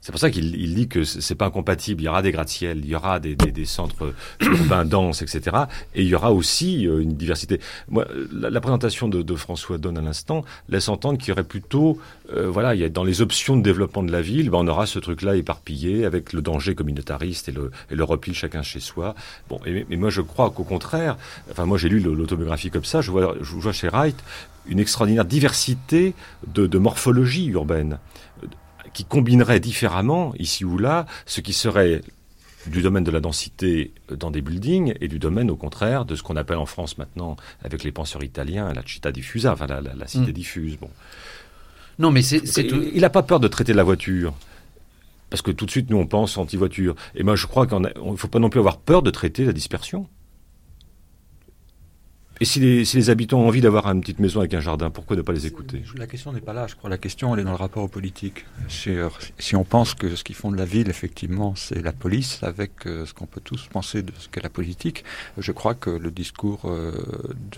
C'est pour ça qu'il dit que c'est pas incompatible. Il y aura des gratte-ciels, il y aura des, centres <clears throat> urbains denses, etc. Et il y aura aussi euh, une diversité. Moi, la, présentation de, François Donne à l'instant laisse entendre qu'il y aurait plutôt, euh, voilà, il y a dans les options de développement de la ville, ben, on aura ce truc-là éparpillé avec le danger communautariste et le, et le repli chacun chez soi. Bon, mais moi je crois qu'au contraire, enfin moi j'ai lu l'autobiographie comme ça, je vois, je vois chez Wright une extraordinaire diversité de, de morphologie urbaine qui combinerait différemment, ici ou là, ce qui serait du domaine de la densité dans des buildings et du domaine, au contraire, de ce qu'on appelle en France maintenant, avec les penseurs italiens, la città diffusa, enfin la, cité mm. diffuse. Bon. Non, mais c'est. Il n'a pas peur de traiter la voiture. Parce que tout de suite, nous, on pense anti-voiture. Et moi, je crois qu'il ne faut pas non plus avoir peur de traiter la dispersion. Et si les, habitants ont envie d'avoir une petite maison avec un jardin, pourquoi ne pas les écouter? La question n'est pas là, je crois. La question, elle est dans le rapport aux politiques. Si on pense que ce qui fonde la ville, effectivement, c'est la police, avec euh, ce qu'on peut tous penser de ce qu'est la politique, je crois que le discours euh,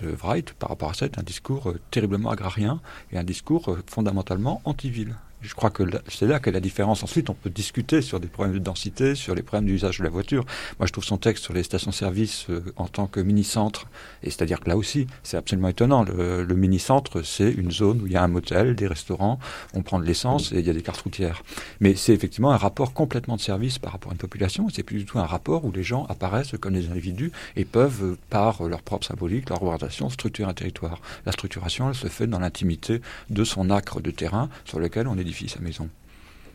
de Wright, par rapport à ça, est un discours euh, terriblement agrarien et un discours fondamentalement anti-ville. Je crois que c'est là que la différence. Ensuite, on peut discuter sur des problèmes de densité, sur les problèmes d'usage de la voiture. Moi, je trouve son texte sur les stations-service euh, en tant que mini-centre, et c'est-à-dire que là aussi, c'est absolument étonnant. Le, mini-centre, c'est une zone où il y a un motel, des restaurants, on prend de l'essence et il y a des cartes routières. Mais c'est effectivement un rapport complètement de service par rapport à une population. C'est plus du tout un rapport où les gens apparaissent comme des individus et peuvent, par leur propre symbolique, leur représentation, structurer un territoire. La structuration, elle se fait dans l'intimité de son acre de terrain sur lequel on est sa maison.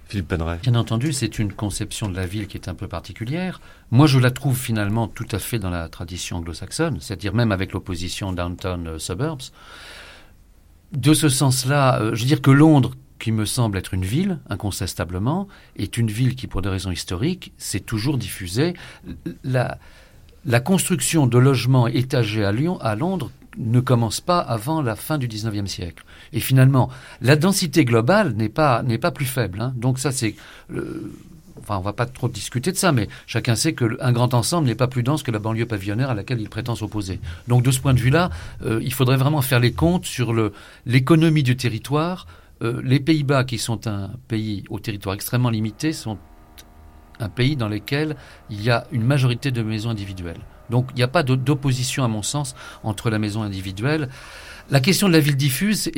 Philippe Penray. Bien entendu, c'est une conception de la ville qui est un peu particulière. Moi, je la trouve finalement tout à fait dans la tradition anglo-saxonne, c'est-à-dire même avec l'opposition downtown-suburbs. Euh, de ce sens-là, euh, je veux dire que Londres, qui me semble être une ville, incontestablement, est une ville qui, pour des raisons historiques, s'est toujours diffusée. La, la construction de logements étagés à, Lyon, à Londres ne commence pas avant la fin du 19e siècle. Et finalement, la densité globale n'est pas, plus faible. Hein. Donc ça, c'est... enfin, on va pas trop discuter de ça, mais chacun sait qu'un grand ensemble n'est pas plus dense que la banlieue pavillonnaire à laquelle il prétend s'opposer. Donc de ce point de vue-là, euh, il faudrait vraiment faire les comptes sur l'économie du territoire. Euh, les Pays-Bas, qui sont un pays au territoire extrêmement limité, sont un pays dans lequel il y a une majorité de maisons individuelles. Donc il n'y a pas d'opposition, à mon sens, entre la maison individuelle. La question de la ville diffuse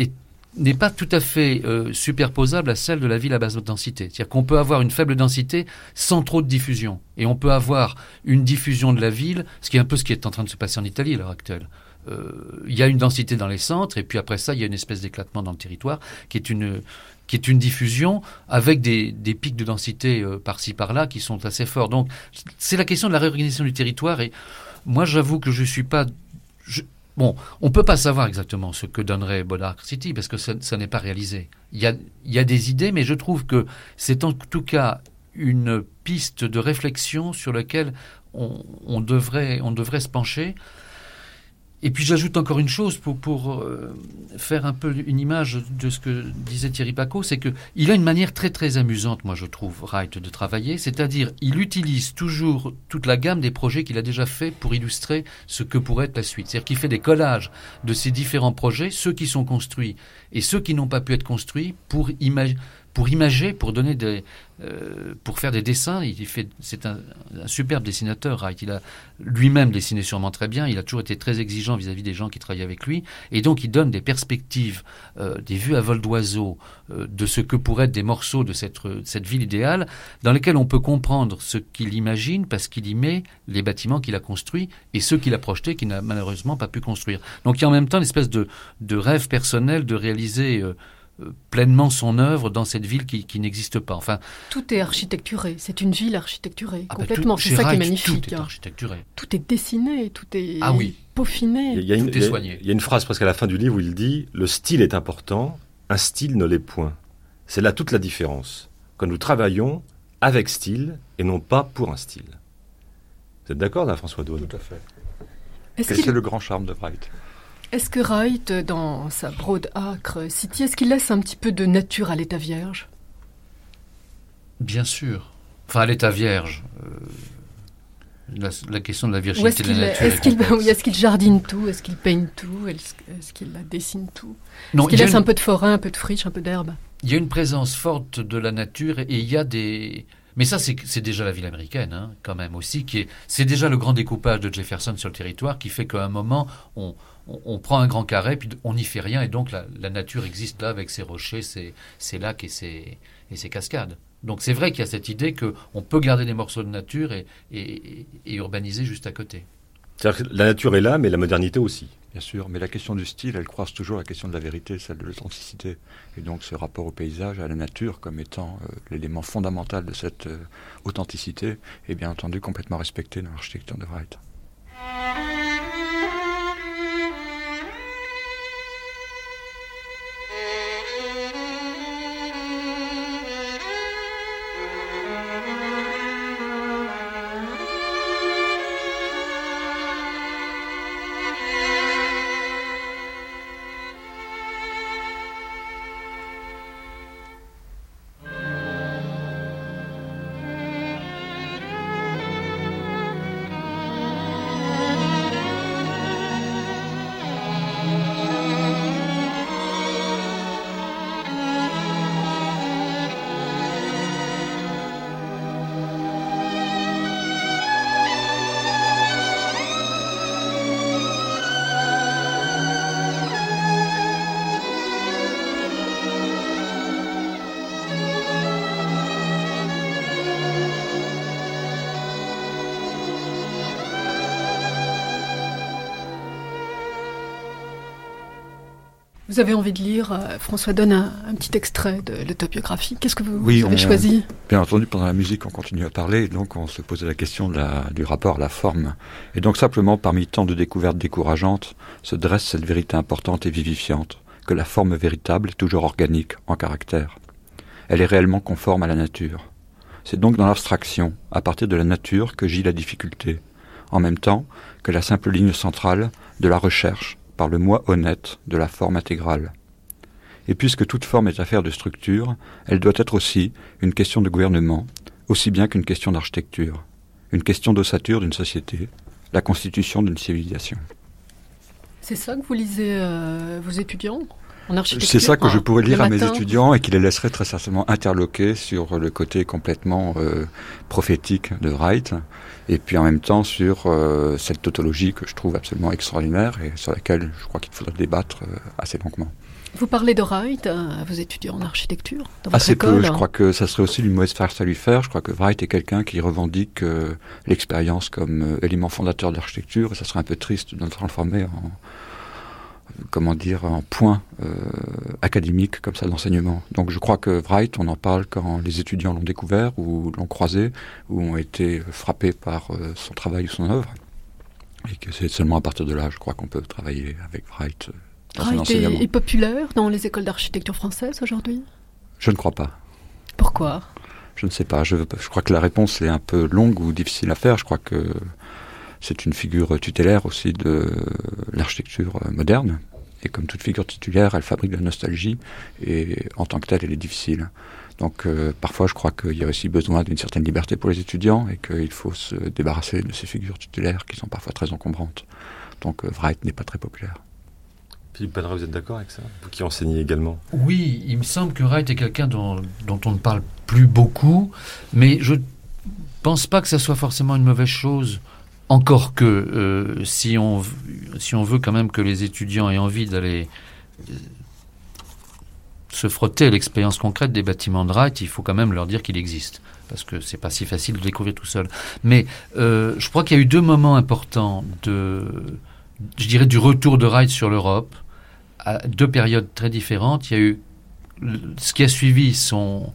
n'est pas tout à fait euh, superposable à celle de la ville à basse densité. C'est-à-dire qu'on peut avoir une faible densité sans trop de diffusion. Et on peut avoir une diffusion de la ville, ce qui est un peu ce qui est en train de se passer en Italie à l'heure actuelle. Euh, il y a une densité dans les centres, et puis après ça, il y a une espèce d'éclatement dans le territoire, qui est une, qui est une diffusion avec des, pics de densité euh, par-ci par-là qui sont assez forts. Donc c'est la question de la réorganisation du territoire et moi j'avoue que je suis pas... bon, on peut pas savoir exactement ce que donnerait Bodark City parce que ça, n'est pas réalisé. Il y, a, il y a des idées, mais je trouve que c'est en tout cas une piste de réflexion sur laquelle on, devrait, on devrait se pencher. Et puis j'ajoute encore une chose pour, pour euh, faire un peu une image de ce que disait Thierry Paco, c'est qu'il a une manière très très amusante, moi je trouve, Wright, de travailler, c'est-à-dire il utilise toujours toute la gamme des projets qu'il a déjà fait pour illustrer ce que pourrait être la suite. C'est-à-dire qu'il fait des collages de ces différents projets, ceux qui sont construits et ceux qui n'ont pas pu être construits, pour imaginer pour imager, pour donner des, euh, pour faire des dessins. Il fait, c'est un, superbe dessinateur. Wright. Il a lui-même dessiné sûrement très bien. Il a toujours été très exigeant vis-à-vis des gens qui travaillaient avec lui, et donc il donne des perspectives, euh, des vues à vol d'oiseau euh, de ce que pourraient être des morceaux de cette, cette ville idéale, dans lesquels on peut comprendre ce qu'il imagine parce qu'il y met les bâtiments qu'il a construits et ceux qu'il a projetés qu'il n'a malheureusement pas pu construire. Donc il y a en même temps une de, de rêve personnel de réaliser pleinement son œuvre dans cette ville qui, n'existe pas. Enfin, tout est architecturé. C'est une ville architecturée ah bah complètement. c'est ça qui est magnifique. Tout est architecturé. Tout est dessiné, tout est ah oui. peaufiné. Il y a une, tout est soigné. Il y a une phrase presque à la fin du livre où il dit le style est important, un style ne l'est point. C'est là toute la différence. Quand nous travaillons avec style et non pas pour un style. Vous êtes d'accord là, François Daune Tout à fait. C'est le grand charme de Wright. Est-ce que Wright, dans sa Broad Acre City, est-ce qu'il laisse un petit peu de nature à l'état vierge? Bien sûr. Enfin, à l'état vierge. Euh, la, question de la virginité de la nature. <laughs> Est-ce qu'il jardine tout? Est-ce qu'il peigne tout? Est-ce qu'il dessine tout? Est-ce qu'il laisse un peu de forêt, un peu de friche, un peu d'herbe? Il y a une présence forte de la nature et il y a des. Mais ça, c'est déjà la ville américaine, hein, quand même aussi, qui est. C'est déjà le grand découpage de Jefferson sur le territoire qui fait qu'à un moment, on, on, prend un grand carré, puis on n'y fait rien, et donc la, nature existe là avec ses rochers, ses, lacs et ses, et ses cascades. Donc c'est vrai qu'il y a cette idée qu'on peut garder des morceaux de nature et, et, urbaniser juste à côté. C'est-à-dire que la nature est là, mais la modernité aussi. Bien sûr, mais la question du style, elle croise toujours la question de la vérité, celle de l'authenticité. Et donc ce rapport au paysage, à la nature, comme étant euh, l'élément fondamental de cette euh, authenticité, est bien entendu complètement respecté dans l'architecture de Wright. Vous avez envie de lire, euh, François donne un, petit extrait de l'autobiographie. Qu'est-ce que vous, avez choisi? Bien entendu, pendant la musique, on continue à parler, donc on se posait la question de la, du rapport à la forme. Et donc simplement, parmi tant de découvertes décourageantes, se dresse cette vérité importante et vivifiante, que la forme véritable est toujours organique en caractère. Elle est réellement conforme à la nature. C'est donc dans l'abstraction, à partir de la nature, que gît la difficulté, en même temps que la simple ligne centrale de la recherche par le moi honnête de la forme intégrale. Et puisque toute forme est affaire de structure, elle doit être aussi une question de gouvernement, aussi bien qu'une question d'architecture, une question d'ossature d'une société, la constitution d'une civilisation. C'est ça que vous lisez euh, vos étudiants? C'est ça que je pourrais lire à mes étudiants et qui les laisserait très certainement interloquer sur le côté complètement euh, prophétique de Wright et puis en même temps sur euh, cette tautologie que je trouve absolument extraordinaire et sur laquelle je crois qu'il faudrait débattre euh, assez longuement. Vous parlez de Wright à vos étudiants en architecture dans Assez peu, je crois que ça serait aussi une mauvaise farce à lui faire. Je crois que Wright est quelqu'un qui revendique l'expérience comme élément fondateur de l'architecture et ça serait un peu triste de le transformer en, comment dire, un point euh, académique comme ça d'enseignement. Donc je crois que Wright, on en parle quand les étudiants l'ont découvert ou l'ont croisé ou ont été frappés par euh, son travail ou son œuvre. Et que c'est seulement à partir de là, je crois qu'on peut travailler avec Wright. Euh, dans Wright est, est populaire dans les écoles d'architecture françaises aujourd'hui? Je ne crois pas. Pourquoi? Je ne sais pas. Je, je crois que la réponse est un peu longue ou difficile à faire. Je crois que c'est une figure tutélaire aussi de l'architecture moderne. Et comme toute figure titulaire, elle fabrique de la nostalgie et en tant que telle, elle est difficile. Donc euh, parfois, je crois qu'il y a aussi besoin d'une certaine liberté pour les étudiants et qu'il faut se débarrasser de ces figures tutélaires qui sont parfois très encombrantes. Donc euh, Wright n'est pas très populaire. Philippe Padre, vous êtes d'accord avec ça? Vous qui enseignez également? Oui, il me semble que Wright est quelqu'un dont, dont, on ne parle plus beaucoup, mais je pense pas que ça soit forcément une mauvaise chose. Encore que euh, si, on, veut quand même que les étudiants aient envie d'aller euh, se frotter à l'expérience concrète des bâtiments de Wright, il faut quand même leur dire qu'il existe. Parce que c'est pas si facile de découvrir tout seul. Mais euh, je crois qu'il y a eu deux moments importants je dirais, du retour de Wright sur l'Europe, à deux périodes très différentes. Il y a eu ce qui a suivi son,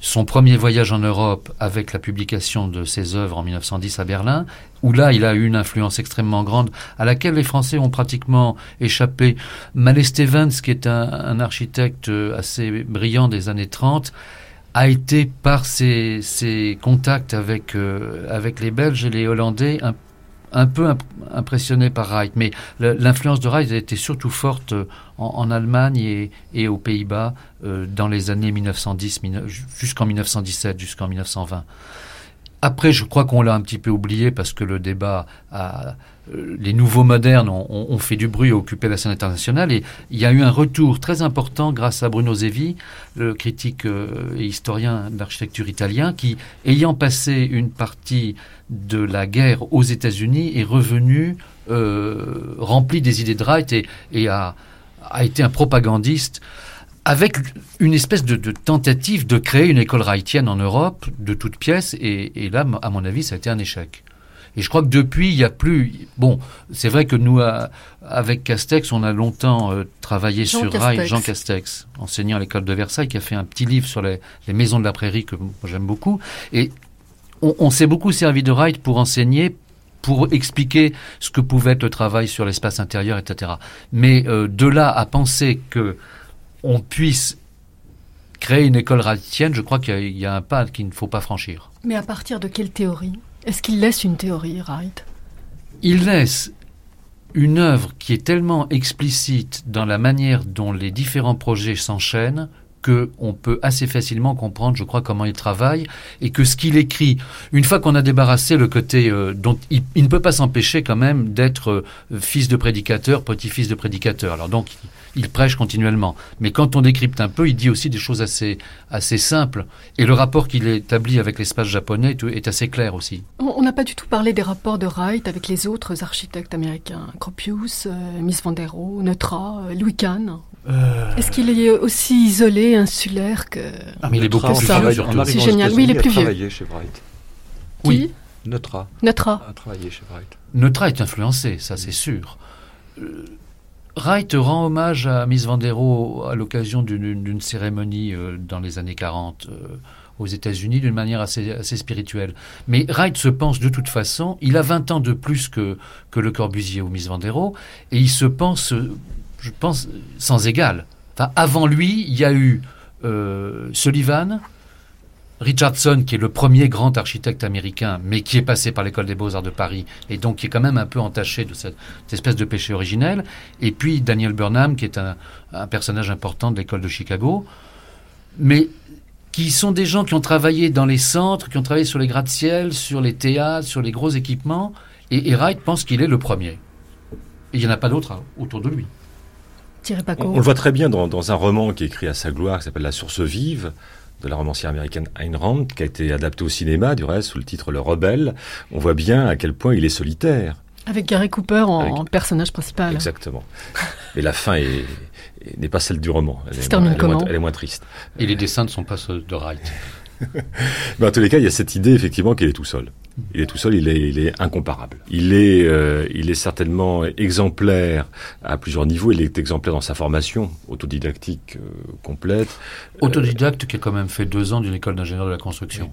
son premier voyage en Europe avec la publication de ses œuvres en 1910 à Berlin, où là il a eu une influence extrêmement grande à laquelle les Français ont pratiquement échappé. Malé Stevens, qui est un, architecte assez brillant des années 30, a été par ses, ses contacts avec, euh, avec les Belges et les Hollandais un un peu impressionné par Wright, mais l'influence de Wright a été surtout forte euh, en, Allemagne et, aux Pays-Bas euh, dans les années 1910, jusqu'en 1917, jusqu'en 1920. Après, je crois qu'on l'a un petit peu oublié parce que le débat a, euh, les nouveaux modernes ont, fait du bruit, ont occupé la scène internationale, et il y a eu un retour très important grâce à Bruno Zevi, le critique et historien d'architecture italien, qui, ayant passé une partie de la guerre aux États-Unis est revenu euh, rempli des idées de Wright et, a, été un propagandiste avec une espèce de, tentative de créer une école wrightienne en Europe de toutes pièces et, là, à mon avis, ça a été un échec. Et je crois que depuis, il n'y a plus. Bon, c'est vrai que nous, avec Castex, on a longtemps euh, travaillé sur Wright, Jean Castex, enseignant à l'école de Versailles, qui a fait un petit livre sur les, les maisons de la prairie que j'aime beaucoup. Et on, s'est beaucoup servi de Wright pour enseigner, pour expliquer ce que pouvait être le travail sur l'espace intérieur, etc. Mais euh, de là à penser que on puisse créer une école wrightienne, je crois qu'il y, a un pas qu'il ne faut pas franchir. Mais à partir de quelle théorie? Est-ce qu'il laisse une théorie, Wright Il laisse une œuvre qui est tellement explicite dans la manière dont les différents projets s'enchaînent qu'on peut assez facilement comprendre, je crois, comment il travaille et que ce qu'il écrit, une fois qu'on a débarrassé le côté euh, dont il, ne peut pas s'empêcher quand même d'être euh, fils de prédicateur, petit-fils de prédicateur. Alors donc, il prêche continuellement. Mais quand on décrypte un peu, il dit aussi des choses assez, assez simples. Et le rapport qu'il établit avec l'espace japonais est assez clair aussi. On n'a pas du tout parlé des rapports de Wright avec les autres architectes américains. Gropius, euh, Miss Van der Rohe, Neutra, Louis Kahn. Euh, Est-ce qu'il est aussi isolé, insulaire que. Ah, mais il est beaucoup plus vieux, surtout. C'est génial. Oui, il est plus vieux. travaillé chez Wright. Oui. Neutra. Neutra. A travaillé chez Wright. Neutra est influencé, ça c'est sûr. Euh, Wright rend hommage à Miss Van der Rohe à l'occasion d'une cérémonie euh, dans les années 40 aux États-Unis d'une manière assez, spirituelle. Mais Wright se pense de toute façon, il a 20 ans de plus que, que Le Corbusier ou Miss Van der Rohe, et il se pense je pense, sans égal. Enfin, avant lui, il y a eu euh, Sullivan, Richardson, qui est le premier grand architecte américain, mais qui est passé par l'école des beaux-arts de Paris, et donc qui est quand même un peu entaché de cette, espèce de péché originel. Et puis Daniel Burnham, qui est un, personnage important de l'école de Chicago, mais qui sont des gens qui ont travaillé dans les centres, qui ont travaillé sur les gratte-ciel, sur les théâtres, sur les gros équipements, et, Wright pense qu'il est le premier. Et il n'y en a pas d'autres hein, autour de lui. On, le voit très bien dans, un roman qui est écrit à sa gloire, qui s'appelle La source vive, de la romancière américaine Ayn Rand, qui a été adapté au cinéma, du reste, sous le titre Le Rebelle. On voit bien à quel point il est solitaire. Avec Gary Cooper en, personnage principal. Exactement. Mais la fin n'est pas celle du roman. Elle, est, moins, elle, elle est moins triste. Et les dessins ne sont pas ceux de Wright. <laughs> Mais en tous les cas, il y a cette idée effectivement qu'il est tout seul. Il est tout seul, il est, il est incomparable. Il est, euh, il est certainement exemplaire à plusieurs niveaux. Il est exemplaire dans sa formation autodidactique euh, complète. Autodidacte qui a quand même fait deux ans d'une école d'ingénieur de la construction.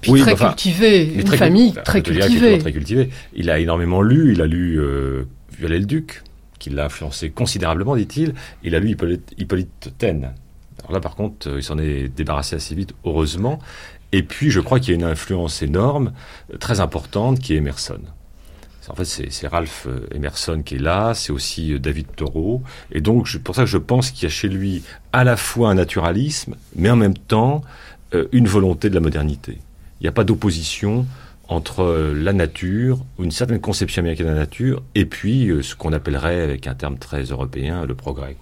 Puis oui, très cultivé, une famille très cultivée. très cultivée. Il a énormément lu. Il a lu euh, Viollet-le-Duc, qui l'a influencé considérablement, dit-il. Il a lu Hippolyte, Hippolyte Taine. Alors là, par contre, il s'en est débarrassé assez vite, heureusement. Et puis, je crois qu'il y a une influence énorme, très importante, qui est Emerson. En fait, c'est Ralph Emerson qui est là, c'est aussi David Thoreau. Et donc, c'est pour ça que je pense qu'il y a chez lui à la fois un naturalisme, mais en même temps une volonté de la modernité. Il n'y a pas d'opposition entre euh, la nature, une certaine conception américaine de la nature, et puis euh, ce qu'on appellerait, avec un terme très européen, le progrès.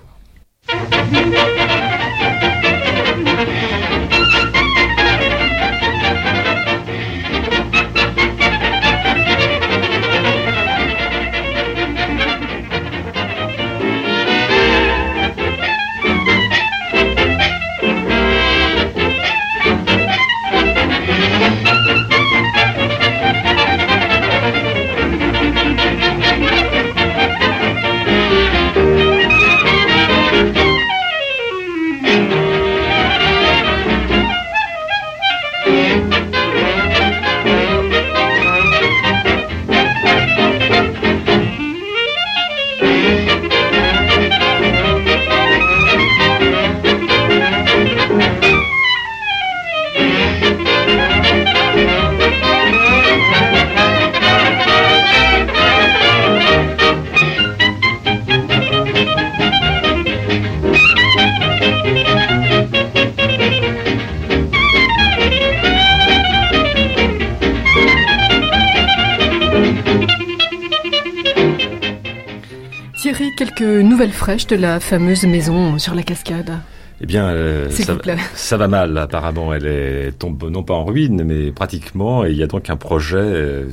Fraîche de la fameuse maison sur la cascade eh bien, euh, <laughs> ça, va mal apparemment. Elle est, tombe non pas en ruine, mais pratiquement. Et il y a donc un projet euh,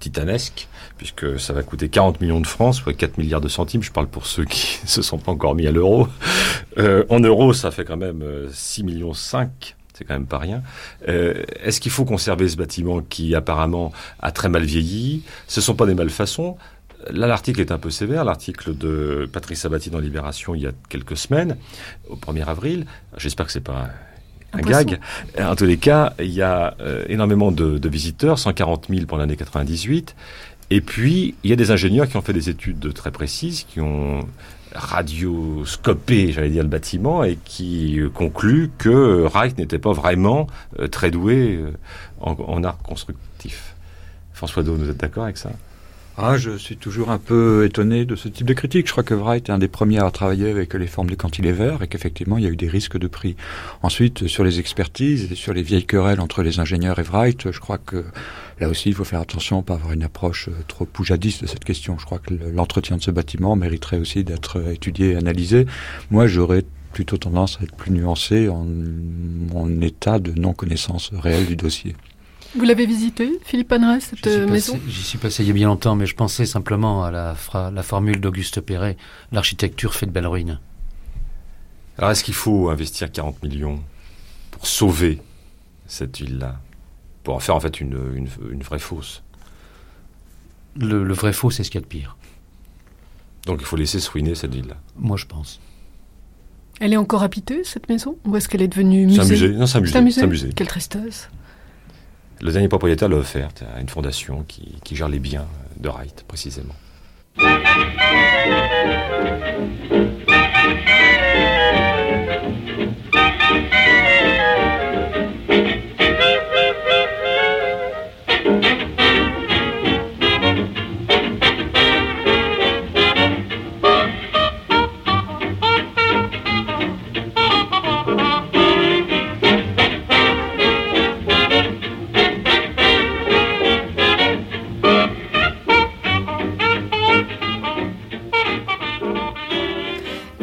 titanesque, puisque ça va coûter 40 millions de francs, soit 4 milliards de centimes. Je parle pour ceux qui <laughs> se sont pas encore mis à l'euro. Euh, en euros, ça fait quand même 6 millions 5 c'est quand même pas rien. Est-ce qu'il faut conserver ce bâtiment qui apparemment a très mal vieilli? Ce ne sont pas des malfaçons. Là, l'article est un peu sévère, l'article de Patrice Sabati dans Libération il y a quelques semaines, au 1er avril. J'espère que c'est pas un, gag. En tous les cas, il y a euh, énormément de, de, visiteurs, 140 000 pour l'année 98. Et puis, il y a des ingénieurs qui ont fait des études très précises, qui ont radioscopé, j'allais dire, le bâtiment et qui euh, concluent que Reich n'était pas vraiment euh, très doué en, en art constructif. François Do, vous êtes d'accord avec ça? Ah, je suis toujours un peu étonné de ce type de critique. Je crois que Wright est un des premiers à travailler avec les formes de cantilever et qu'effectivement, il y a eu des risques de prix. Ensuite, sur les expertises et sur les vieilles querelles entre les ingénieurs et Wright, je crois que là aussi, il faut faire attention pas avoir une approche trop poujadiste de cette question. Je crois que l'entretien de ce bâtiment mériterait aussi d'être étudié et analysé. Moi, j'aurais plutôt tendance à être plus nuancé en, en état de non-connaissance réelle du dossier. Vous l'avez visité, Philippe Anres, cette maison J'y suis passé il y a bien longtemps, mais je pensais simplement à la, la formule d'Auguste Perret, l'architecture fait de belles ruines. Alors est-ce qu'il faut investir 40 millions pour sauver cette ville-là? Pour en faire en fait une, une, vraie fosse le, vrai faux, c'est ce qu'il y a de pire. Donc il faut laisser se ruiner cette ville-là Moi je pense. Elle est encore habitée, cette maison? Ou est-ce qu'elle est devenue musée C'est un musée? Non, c'est un musée. un musée. Quelle tristesse. Le dernier propriétaire l'a offerte à une fondation qui, qui gère les biens de Wright, précisément.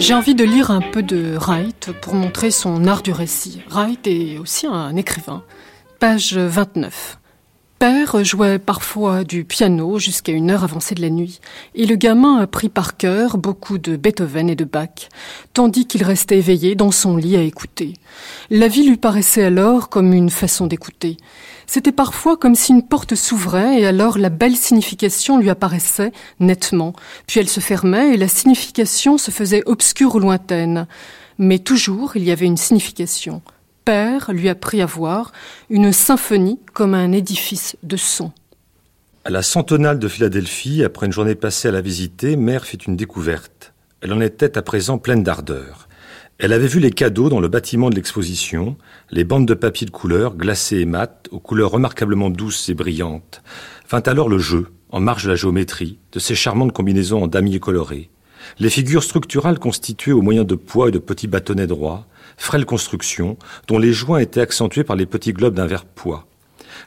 J'ai envie de lire un peu de Wright pour montrer son art du récit. Wright est aussi un écrivain. Page 29. Père jouait parfois du piano jusqu'à une heure avancée de la nuit, et le gamin apprit par cœur beaucoup de Beethoven et de Bach, tandis qu'il restait éveillé dans son lit à écouter. La vie lui paraissait alors comme une façon d'écouter. C'était parfois comme si une porte s'ouvrait et alors la belle signification lui apparaissait nettement, puis elle se fermait et la signification se faisait obscure ou lointaine. Mais toujours il y avait une signification. Père lui apprit à voir une symphonie comme un édifice de son. À la centenale de Philadelphie, après une journée passée à la visiter, Mère fit une découverte. Elle en était à présent pleine d'ardeur. Elle avait vu les cadeaux dans le bâtiment de l'exposition, les bandes de papier de couleur, glacées et mates, aux couleurs remarquablement douces et brillantes. Vint alors le jeu, en marge de la géométrie, de ces charmantes combinaisons en damier coloré, les figures structurales constituées au moyen de poids et de petits bâtonnets droits, frêle construction, dont les joints étaient accentués par les petits globes d'un vert poids.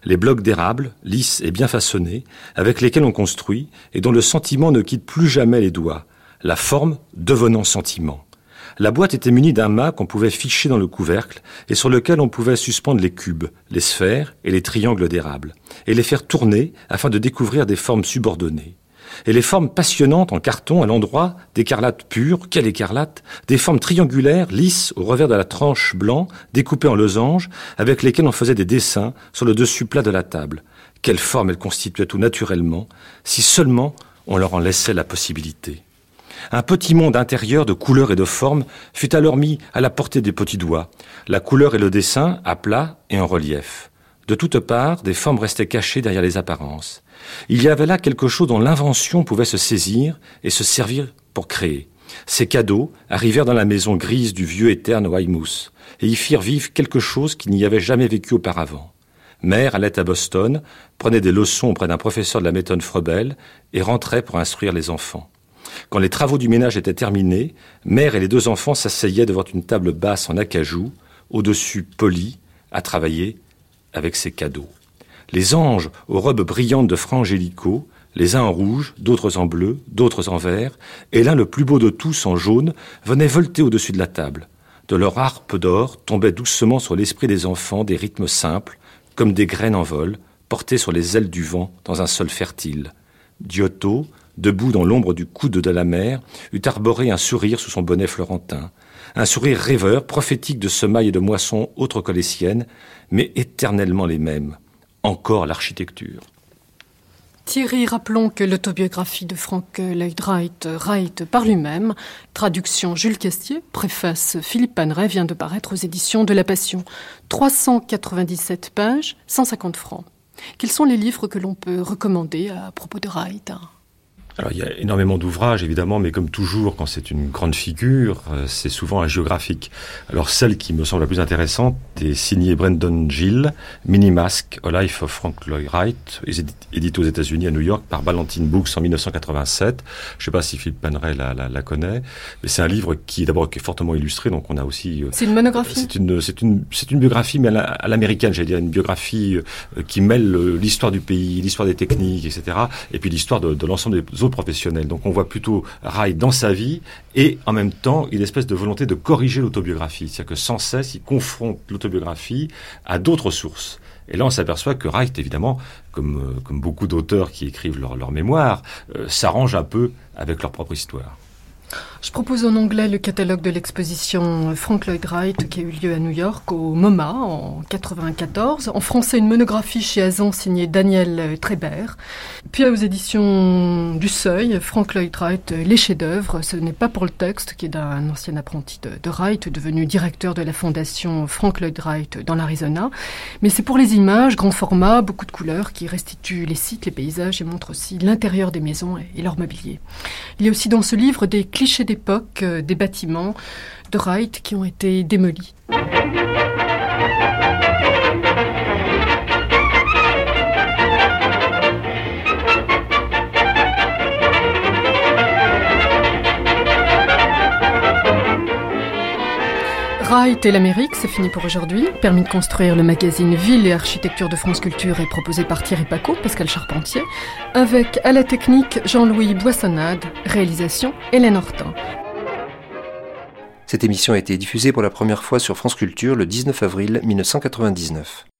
Les blocs d'érable, lisses et bien façonnés, avec lesquels on construit, et dont le sentiment ne quitte plus jamais les doigts, la forme devenant sentiment. La boîte était munie d'un mât qu'on pouvait ficher dans le couvercle et sur lequel on pouvait suspendre les cubes, les sphères et les triangles d'érable, et les faire tourner afin de découvrir des formes subordonnées et les formes passionnantes en carton à l'endroit d'écarlate pure, quelle écarlate, des formes triangulaires, lisses, au revers de la tranche blanc, découpées en losanges, avec lesquelles on faisait des dessins sur le dessus plat de la table. Quelle forme elles constituaient tout naturellement, si seulement on leur en laissait la possibilité. Un petit monde intérieur de couleurs et de formes fut alors mis à la portée des petits doigts, la couleur et le dessin à plat et en relief. De toutes parts, des formes restaient cachées derrière les apparences. Il y avait là quelque chose dont l'invention pouvait se saisir et se servir pour créer. Ces cadeaux arrivèrent dans la maison grise du vieux et terne Weymouth, et y firent vivre quelque chose qui n'y avait jamais vécu auparavant. Mère allait à Boston, prenait des leçons auprès d'un professeur de la méthode Frebel et rentrait pour instruire les enfants. Quand les travaux du ménage étaient terminés, mère et les deux enfants s'asseyaient devant une table basse en acajou, au-dessus poli, à travailler avec ses cadeaux. Les anges aux robes brillantes de franges hélicaux, les uns en rouge, d'autres en bleu, d'autres en vert, et l'un le plus beau de tous en jaune, venaient volter au-dessus de la table. De leur harpe d'or tombaient doucement sur l'esprit des enfants des rythmes simples, comme des graines en vol, portées sur les ailes du vent dans un sol fertile. Giotto, debout dans l'ombre du coude de la mer, eut arboré un sourire sous son bonnet florentin, un sourire rêveur, prophétique de semailles et de moissons autres que les siennes, mais éternellement les mêmes encore l'architecture. Thierry, rappelons que l'autobiographie de Frank Lloyd Wright, Wright par lui-même, traduction Jules Castier, préface Philippe Paneret, vient de paraître aux éditions de La Passion. 397 pages, 150 francs. Quels sont les livres que l'on peut recommander à propos de Wright? Alors, il y a énormément d'ouvrages, évidemment, mais comme toujours, quand c'est une grande figure, euh, c'est souvent un géographique. Alors, celle qui me semble la plus intéressante est signée Brendan Gill, Minimask, A Life of Frank Lloyd Wright, édité aux États-Unis, à New York, par Ballantine Books en 1987. Je ne sais pas si Philippe Paneret la, la, la connaît, mais c'est un livre qui, d'abord, est fortement illustré, donc on a aussi... Euh, c'est une monographie C'est une, c'est une, c'est une biographie, mais à l'américaine, j'allais dire, une biographie euh, qui mêle l'histoire du pays, l'histoire des techniques, etc., et puis l'histoire de, de l'ensemble des professionnels. Donc on voit plutôt Rai dans sa vie et en même temps une espèce de volonté de corriger l'autobiographie. C'est-à-dire que sans cesse, il confronte l'autobiographie à d'autres sources. Et là, on s'aperçoit que Wright, évidemment, comme, euh, beaucoup d'auteurs qui écrivent leur, leur mémoire, euh, s'arrange un peu avec leur propre histoire. Je propose en anglais le catalogue de l'exposition Frank Lloyd Wright qui a eu lieu à New York au MoMA en 94. En français, une monographie chez Azan signée Daniel Trébert. Puis aux éditions du Seuil, Frank Lloyd Wright, Les chefs-d'œuvre. Ce n'est pas pour le texte qui est d'un ancien apprenti de, Wright, devenu directeur de la fondation Frank Lloyd Wright dans l'Arizona. Mais c'est pour les images, grand format, beaucoup de couleurs qui restituent les sites, les paysages et montrent aussi l'intérieur des maisons et leur mobilier. Il y a aussi dans ce livre des d'époque euh, des bâtiments de Wright qui ont été démolis. Wright et l'Amérique, c'est fini pour aujourd'hui. Permis de construire le magazine Ville et Architecture de France Culture est proposé par Thierry Paco, Pascal Charpentier, avec à la technique Jean-Louis Boissonnade, réalisation Hélène Hortin. Cette émission a été diffusée pour la première fois sur France Culture le 19 avril 1999.